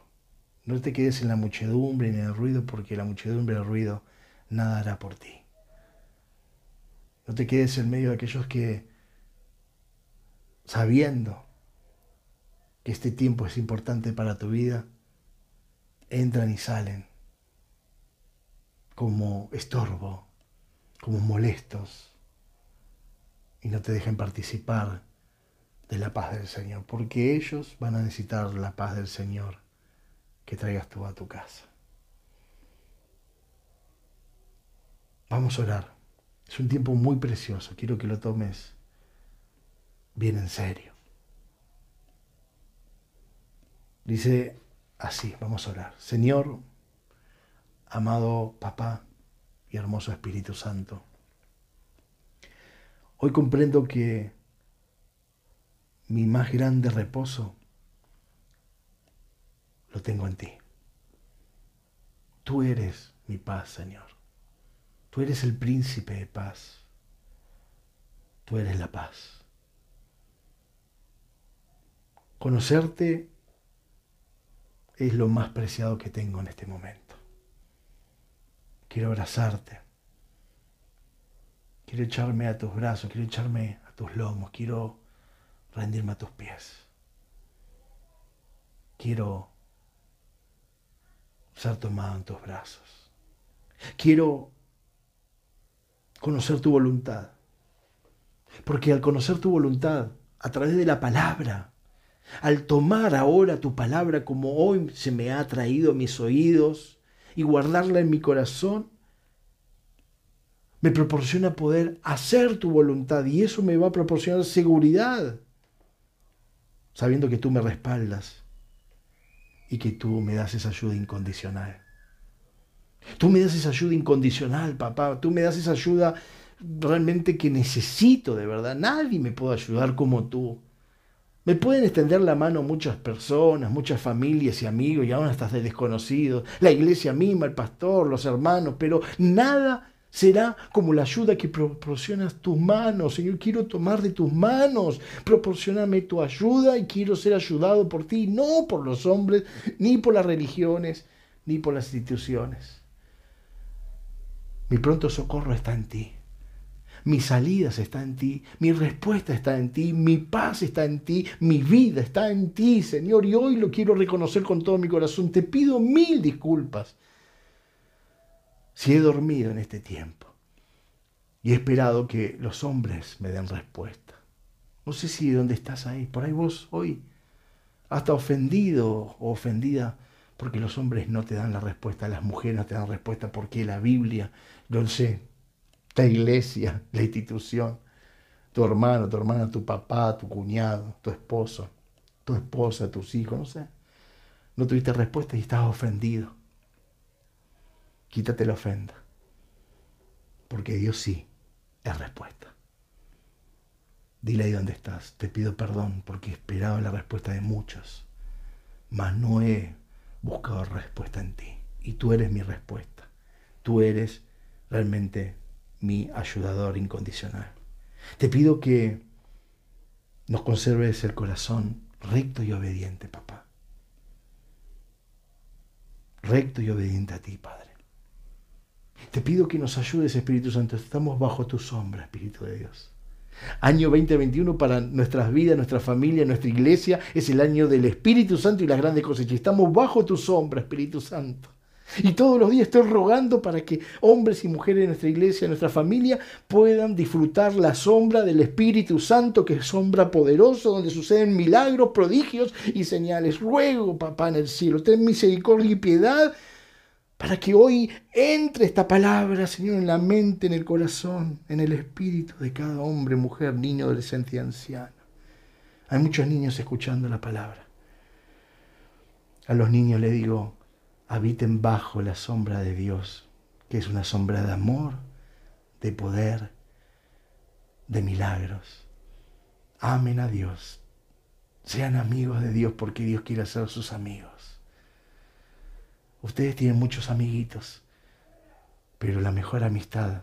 No te quedes en la muchedumbre ni en el ruido, porque la muchedumbre y el ruido nada hará por ti. No te quedes en medio de aquellos que, sabiendo que este tiempo es importante para tu vida, entran y salen como estorbo, como molestos, y no te dejen participar de la paz del Señor, porque ellos van a necesitar la paz del Señor que traigas tú a tu casa. Vamos a orar. Es un tiempo muy precioso. Quiero que lo tomes bien en serio. Dice así, vamos a orar. Señor, amado papá y hermoso Espíritu Santo, hoy comprendo que mi más grande reposo lo tengo en ti. Tú eres mi paz, Señor. Tú eres el príncipe de paz. Tú eres la paz. Conocerte es lo más preciado que tengo en este momento. Quiero abrazarte. Quiero echarme a tus brazos, quiero echarme a tus lomos, quiero rendirme a tus pies. Quiero ser tomado en tus brazos. Quiero conocer tu voluntad. Porque al conocer tu voluntad, a través de la palabra, al tomar ahora tu palabra como hoy se me ha traído a mis oídos y guardarla en mi corazón, me proporciona poder hacer tu voluntad y eso me va a proporcionar seguridad, sabiendo que tú me respaldas y que tú me das esa ayuda incondicional. Tú me das esa ayuda incondicional, papá. Tú me das esa ayuda realmente que necesito, de verdad. Nadie me puede ayudar como tú. Me pueden extender la mano muchas personas, muchas familias y amigos, y aún hasta de desconocidos, la iglesia misma, el pastor, los hermanos, pero nada será como la ayuda que proporcionas tus manos. Señor, quiero tomar de tus manos. Proporcioname tu ayuda y quiero ser ayudado por ti, no por los hombres, ni por las religiones, ni por las instituciones. Mi pronto socorro está en ti. Mis salidas está en ti, mi respuesta está en ti, mi paz está en ti, mi vida está en ti, Señor, y hoy lo quiero reconocer con todo mi corazón. Te pido mil disculpas si he dormido en este tiempo y he esperado que los hombres me den respuesta. No sé si dónde estás ahí, por ahí vos hoy, hasta ofendido o ofendida porque los hombres no te dan la respuesta, las mujeres no te dan respuesta porque la Biblia, no sé, la iglesia, la institución, tu hermano, tu hermana, tu papá, tu cuñado, tu esposo, tu esposa, tus hijos, no sé. No tuviste respuesta y estás ofendido. Quítate la ofenda. Porque Dios sí es respuesta. Dile ahí dónde estás. Te pido perdón porque esperaba la respuesta de muchos. Mas no he buscado respuesta en ti. Y tú eres mi respuesta. Tú eres realmente mi ayudador incondicional. Te pido que nos conserves el corazón recto y obediente, papá. Recto y obediente a ti, Padre. Te pido que nos ayudes, Espíritu Santo. Estamos bajo tu sombra, Espíritu de Dios. Año 2021 para nuestras vidas, nuestra familia, nuestra iglesia es el año del Espíritu Santo y las grandes cosechas. Estamos bajo tu sombra, Espíritu Santo. Y todos los días estoy rogando para que hombres y mujeres de nuestra iglesia, de nuestra familia, puedan disfrutar la sombra del Espíritu Santo, que es sombra poderosa, donde suceden milagros, prodigios y señales. Ruego, papá, en el cielo, ten misericordia y piedad para que hoy entre esta palabra, Señor, en la mente, en el corazón, en el espíritu de cada hombre, mujer, niño, adolescente y anciano. Hay muchos niños escuchando la palabra. A los niños les digo, habiten bajo la sombra de Dios, que es una sombra de amor, de poder, de milagros. Amen a Dios. Sean amigos de Dios porque Dios quiere ser sus amigos. Ustedes tienen muchos amiguitos, pero la mejor amistad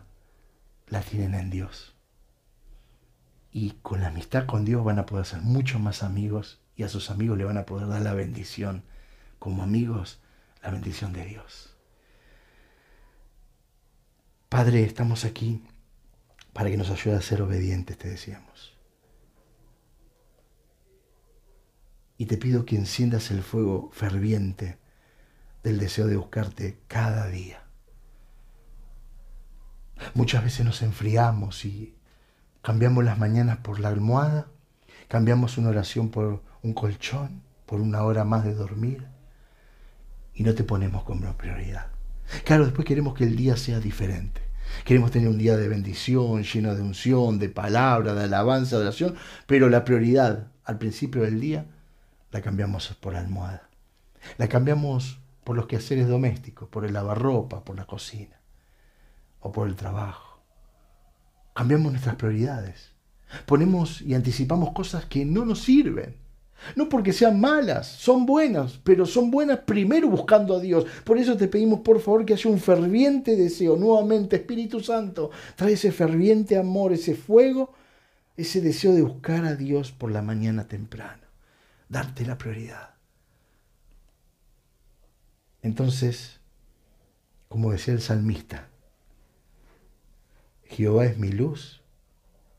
la tienen en Dios. Y con la amistad con Dios van a poder ser mucho más amigos y a sus amigos le van a poder dar la bendición. Como amigos, la bendición de Dios. Padre, estamos aquí para que nos ayude a ser obedientes, te decíamos. Y te pido que enciendas el fuego ferviente del deseo de buscarte cada día. Muchas veces nos enfriamos y cambiamos las mañanas por la almohada, cambiamos una oración por un colchón, por una hora más de dormir y no te ponemos como prioridad. Claro, después queremos que el día sea diferente. Queremos tener un día de bendición, lleno de unción, de palabra, de alabanza, de oración, pero la prioridad al principio del día la cambiamos por almohada. La cambiamos por los quehaceres domésticos, por el lavarropa, por la cocina o por el trabajo. Cambiamos nuestras prioridades. Ponemos y anticipamos cosas que no nos sirven. No porque sean malas, son buenas, pero son buenas primero buscando a Dios. Por eso te pedimos por favor que haya un ferviente deseo. Nuevamente, Espíritu Santo, trae ese ferviente amor, ese fuego, ese deseo de buscar a Dios por la mañana temprano. Darte la prioridad. Entonces, como decía el salmista, Jehová es mi luz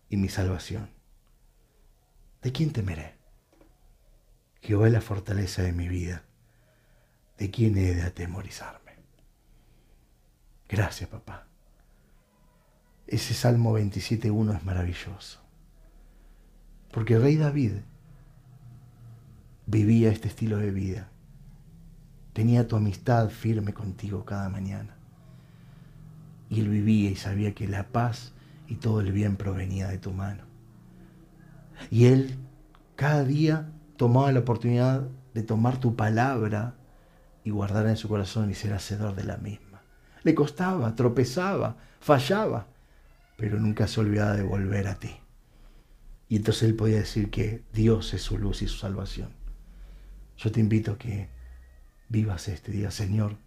y mi salvación. ¿De quién temeré? Jehová es la fortaleza de mi vida. ¿De quién he de atemorizarme? Gracias, papá. Ese Salmo 27.1 es maravilloso. Porque el rey David vivía este estilo de vida. Tenía tu amistad firme contigo cada mañana. Y él vivía y sabía que la paz y todo el bien provenía de tu mano. Y él cada día tomaba la oportunidad de tomar tu palabra y guardarla en su corazón y ser hacedor de la misma. Le costaba, tropezaba, fallaba, pero nunca se olvidaba de volver a ti. Y entonces él podía decir que Dios es su luz y su salvación. Yo te invito a que vivas este día, Señor,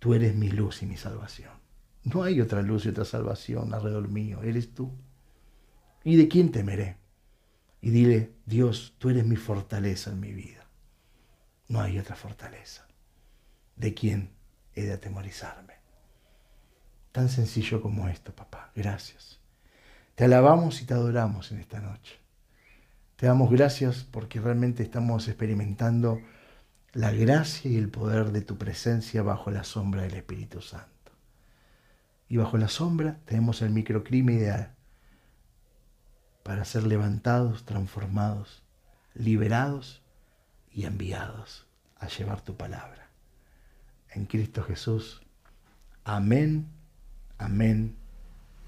tú eres mi luz y mi salvación. No hay otra luz y otra salvación alrededor mío, eres tú. ¿Y de quién temeré? Y dile, Dios, tú eres mi fortaleza en mi vida. No hay otra fortaleza. ¿De quién he de atemorizarme? Tan sencillo como esto, papá. Gracias. Te alabamos y te adoramos en esta noche. Te damos gracias porque realmente estamos experimentando la gracia y el poder de tu presencia bajo la sombra del Espíritu Santo. Y bajo la sombra tenemos el microclima ideal para ser levantados, transformados, liberados y enviados a llevar tu palabra. En Cristo Jesús. Amén, amén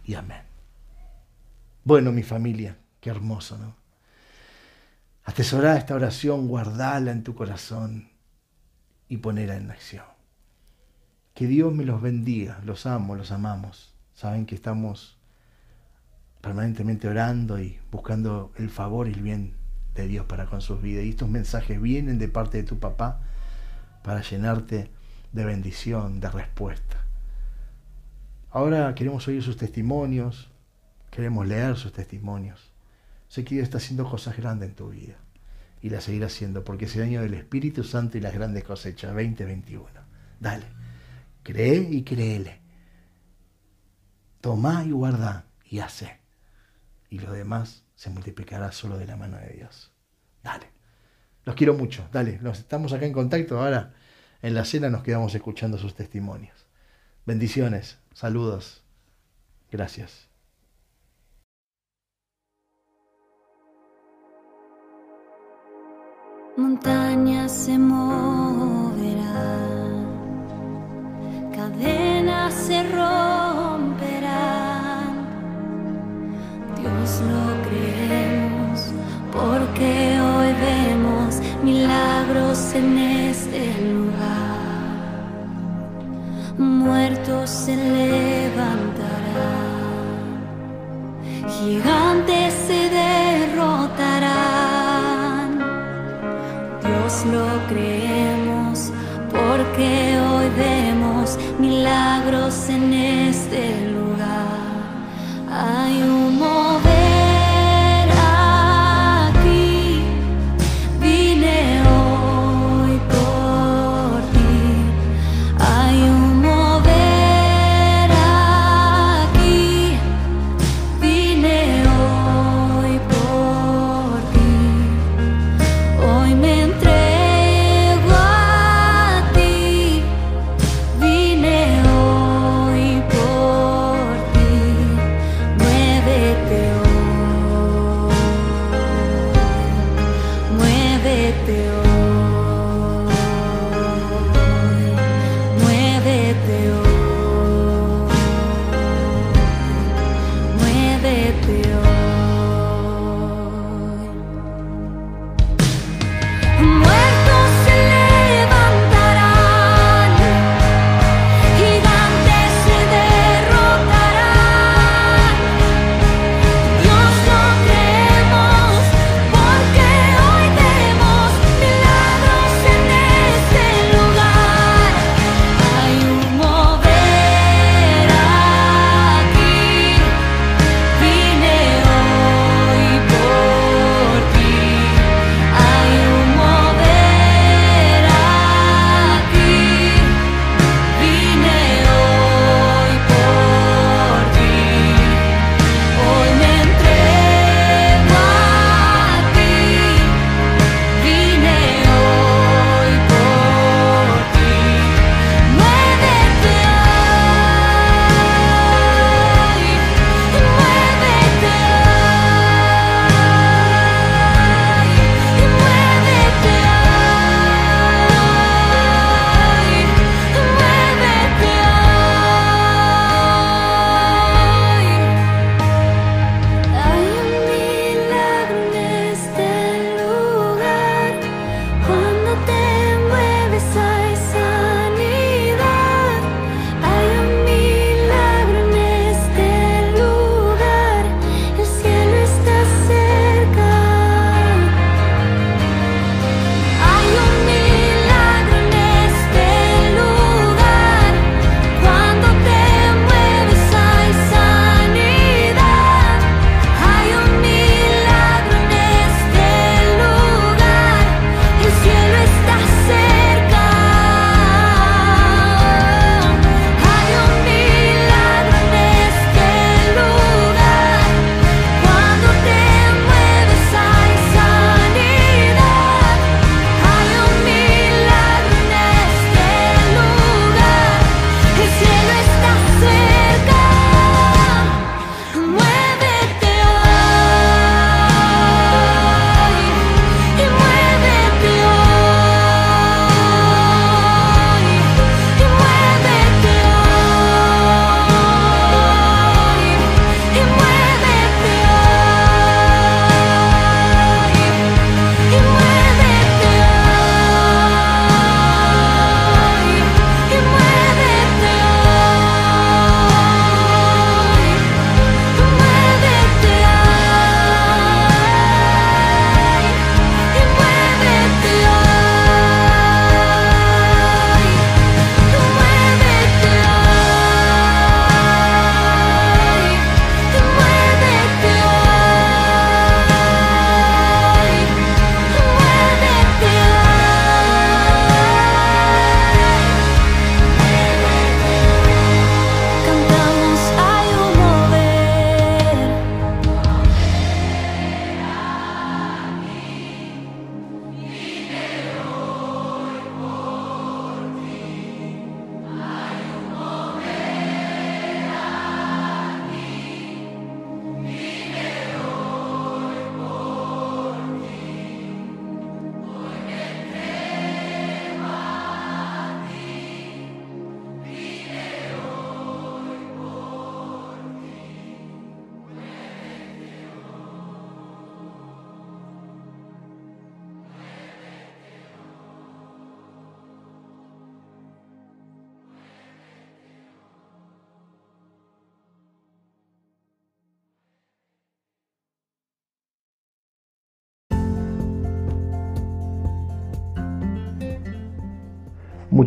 y amén. Bueno, mi familia, qué hermoso, ¿no? Atesorar esta oración, guardala en tu corazón y ponerla en acción. Que Dios me los bendiga, los amo, los amamos. Saben que estamos permanentemente orando y buscando el favor y el bien de Dios para con sus vidas. Y estos mensajes vienen de parte de tu papá para llenarte de bendición, de respuesta. Ahora queremos oír sus testimonios, queremos leer sus testimonios. Sé que Dios está haciendo cosas grandes en tu vida y las seguirá haciendo porque es el año del Espíritu Santo y las grandes cosechas 2021. Dale, cree y créele. Toma y guarda y hace y lo demás se multiplicará solo de la mano de Dios. Dale. Los quiero mucho. Dale. Nos estamos acá en contacto. Ahora en la cena nos quedamos escuchando sus testimonios. Bendiciones. Saludos. Gracias. Montañas se moverán, cadenas se lo creemos, porque hoy vemos milagros en este lugar. Muertos se levantarán, gigantes se derrotarán. Dios lo creemos, porque hoy vemos milagros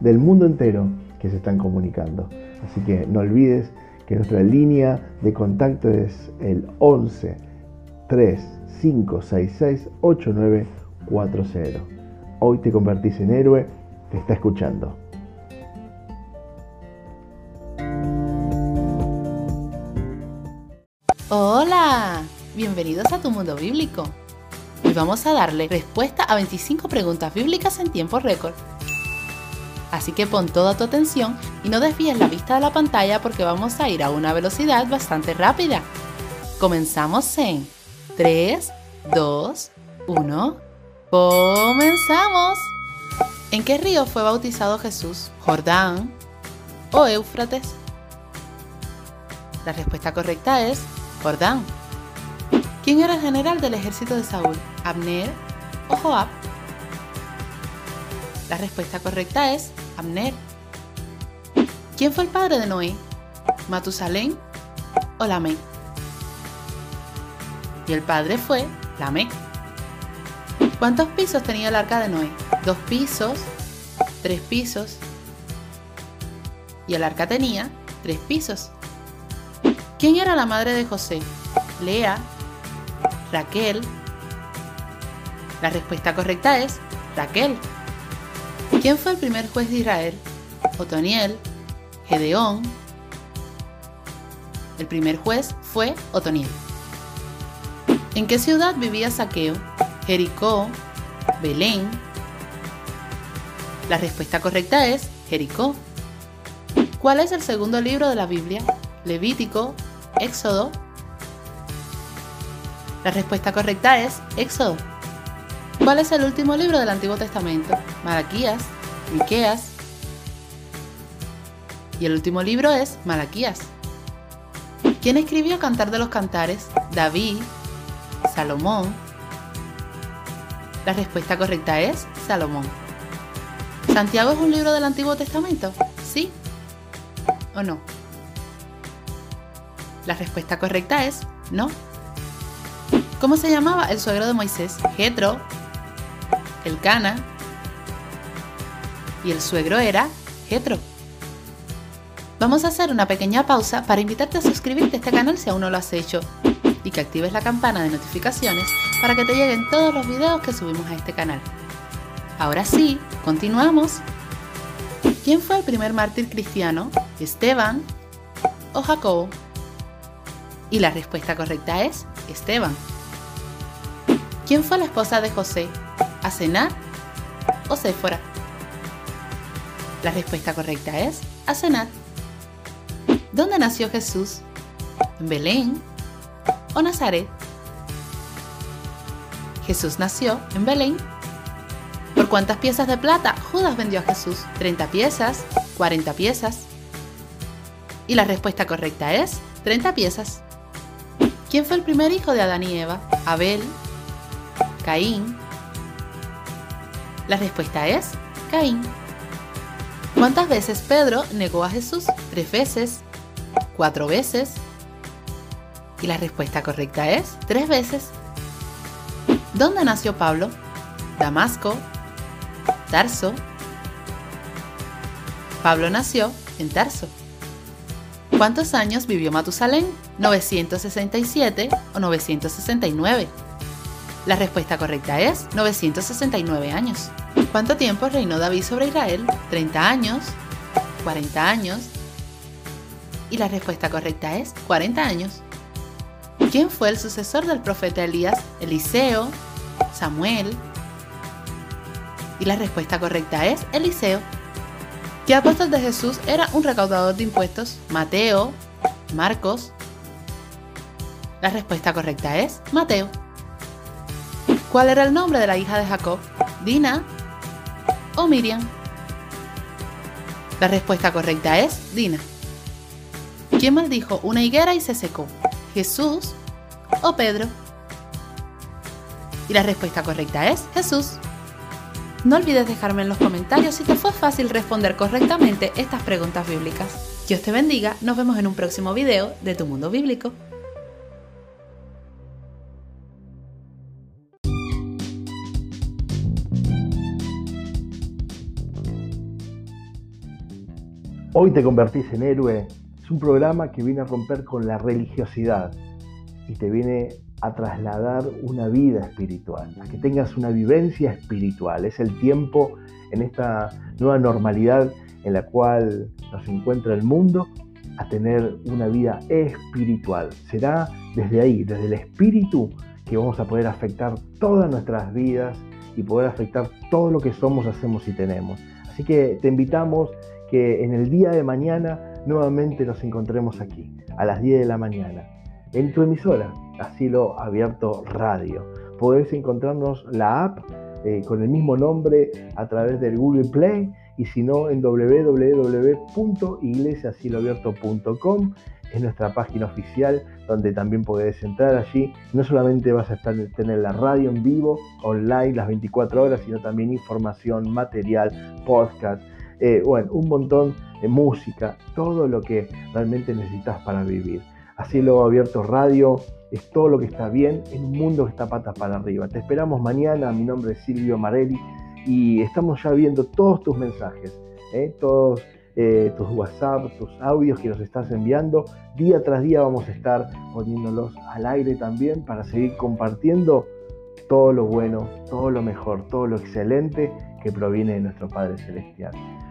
del mundo entero que se están comunicando. Así que no olvides que nuestra línea de contacto es el 11 3 566 8940. Hoy te convertís en héroe, te está escuchando. Hola, bienvenidos a tu mundo bíblico. Hoy vamos a darle respuesta a 25 preguntas bíblicas en tiempo récord. Así que pon toda tu atención y no desvíes la vista de la pantalla porque vamos a ir a una velocidad bastante rápida. Comenzamos en 3, 2, 1. ¡Comenzamos! ¿En qué río fue bautizado Jesús? ¿Jordán o Éufrates? La respuesta correcta es Jordán. ¿Quién era el general del ejército de Saúl? ¿Abner o Joab? La respuesta correcta es Abner. ¿Quién fue el padre de Noé? ¿Matusalén o Lamec? Y el padre fue Lamec. ¿Cuántos pisos tenía el arca de Noé? Dos pisos, tres pisos. Y el arca tenía tres pisos. ¿Quién era la madre de José? Lea, Raquel. La respuesta correcta es Raquel. ¿Quién fue el primer juez de Israel? Otoniel, Gedeón. El primer juez fue Otoniel. ¿En qué ciudad vivía Saqueo? Jericó, Belén. La respuesta correcta es Jericó. ¿Cuál es el segundo libro de la Biblia? Levítico, Éxodo. La respuesta correcta es Éxodo. ¿Cuál es el último libro del Antiguo Testamento? Malaquías, Miqueas. Y el último libro es Malaquías. ¿Quién escribió Cantar de los Cantares? David, Salomón. La respuesta correcta es Salomón. ¿Santiago es un libro del Antiguo Testamento? ¿Sí o no? La respuesta correcta es no. ¿Cómo se llamaba el suegro de Moisés? Jetro, el Cana y el suegro era Jetro. Vamos a hacer una pequeña pausa para invitarte a suscribirte a este canal si aún no lo has hecho y que actives la campana de notificaciones para que te lleguen todos los videos que subimos a este canal. Ahora sí, continuamos. ¿Quién fue el primer mártir cristiano? ¿Esteban o Jacobo? Y la respuesta correcta es Esteban. ¿Quién fue la esposa de José? ¿Asenat o Séfora? La respuesta correcta es Asenat. ¿Dónde nació Jesús? ¿En Belén o Nazaret? Jesús nació en Belén. ¿Por cuántas piezas de plata Judas vendió a Jesús? ¿30 piezas? ¿40 piezas? Y la respuesta correcta es 30 piezas. ¿Quién fue el primer hijo de Adán y Eva? ¿Abel? ¿Caín? La respuesta es Caín. ¿Cuántas veces Pedro negó a Jesús? ¿Tres veces? ¿Cuatro veces? Y la respuesta correcta es tres veces. ¿Dónde nació Pablo? Damasco, Tarso. Pablo nació en Tarso. ¿Cuántos años vivió Matusalén? ¿967 o 969? La respuesta correcta es 969 años. ¿Cuánto tiempo reinó David sobre Israel? ¿30 años? ¿40 años? Y la respuesta correcta es 40 años. ¿Quién fue el sucesor del profeta Elías? Eliseo, Samuel. Y la respuesta correcta es Eliseo. ¿Qué apóstol de Jesús era un recaudador de impuestos? Mateo, Marcos. La respuesta correcta es Mateo. ¿Cuál era el nombre de la hija de Jacob? Dina o Miriam. La respuesta correcta es Dina. ¿Quién maldijo una higuera y se secó? ¿Jesús o Pedro? Y la respuesta correcta es Jesús. No olvides dejarme en los comentarios si te fue fácil responder correctamente estas preguntas bíblicas. Dios te bendiga, nos vemos en un próximo video de Tu Mundo Bíblico. Hoy te convertís en héroe es un programa que viene a romper con la religiosidad y te viene a trasladar una vida espiritual, a que tengas una vivencia espiritual. Es el tiempo en esta nueva normalidad en la cual nos encuentra el mundo a tener una vida espiritual. Será desde ahí, desde el espíritu, que vamos a poder afectar todas nuestras vidas y poder afectar todo lo que somos, hacemos y tenemos. Así que te invitamos que en el día de mañana nuevamente nos encontremos aquí, a las 10 de la mañana, en tu emisora, Asilo Abierto Radio. Podés encontrarnos la app eh, con el mismo nombre a través del Google Play y si no en www.iglesiasiloabierto.com es nuestra página oficial donde también podés entrar allí. No solamente vas a estar, tener la radio en vivo, online las 24 horas, sino también información, material, podcast, eh, bueno, un montón de música, todo lo que realmente necesitas para vivir. Así lo abierto radio es todo lo que está bien en un mundo que está patas para arriba. Te esperamos mañana, mi nombre es Silvio Marelli y estamos ya viendo todos tus mensajes, ¿eh? todos eh, tus WhatsApp, tus audios que nos estás enviando. Día tras día vamos a estar poniéndolos al aire también para seguir compartiendo todo lo bueno, todo lo mejor, todo lo excelente que proviene de nuestro Padre Celestial.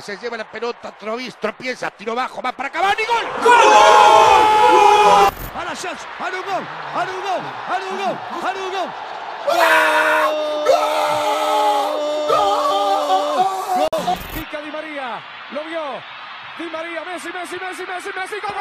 Se lleva la pelota, Trovis, tropieza, tiro bajo, va para Cavani, gol. ¡Gol! A la chance, a un gol, a un gol, a un gol, a un gol. ¡Gol! ¡Gol! Di María, lo vio. Di María, Messi, Messi, Messi, Messi, Messi, gol, gol, gol.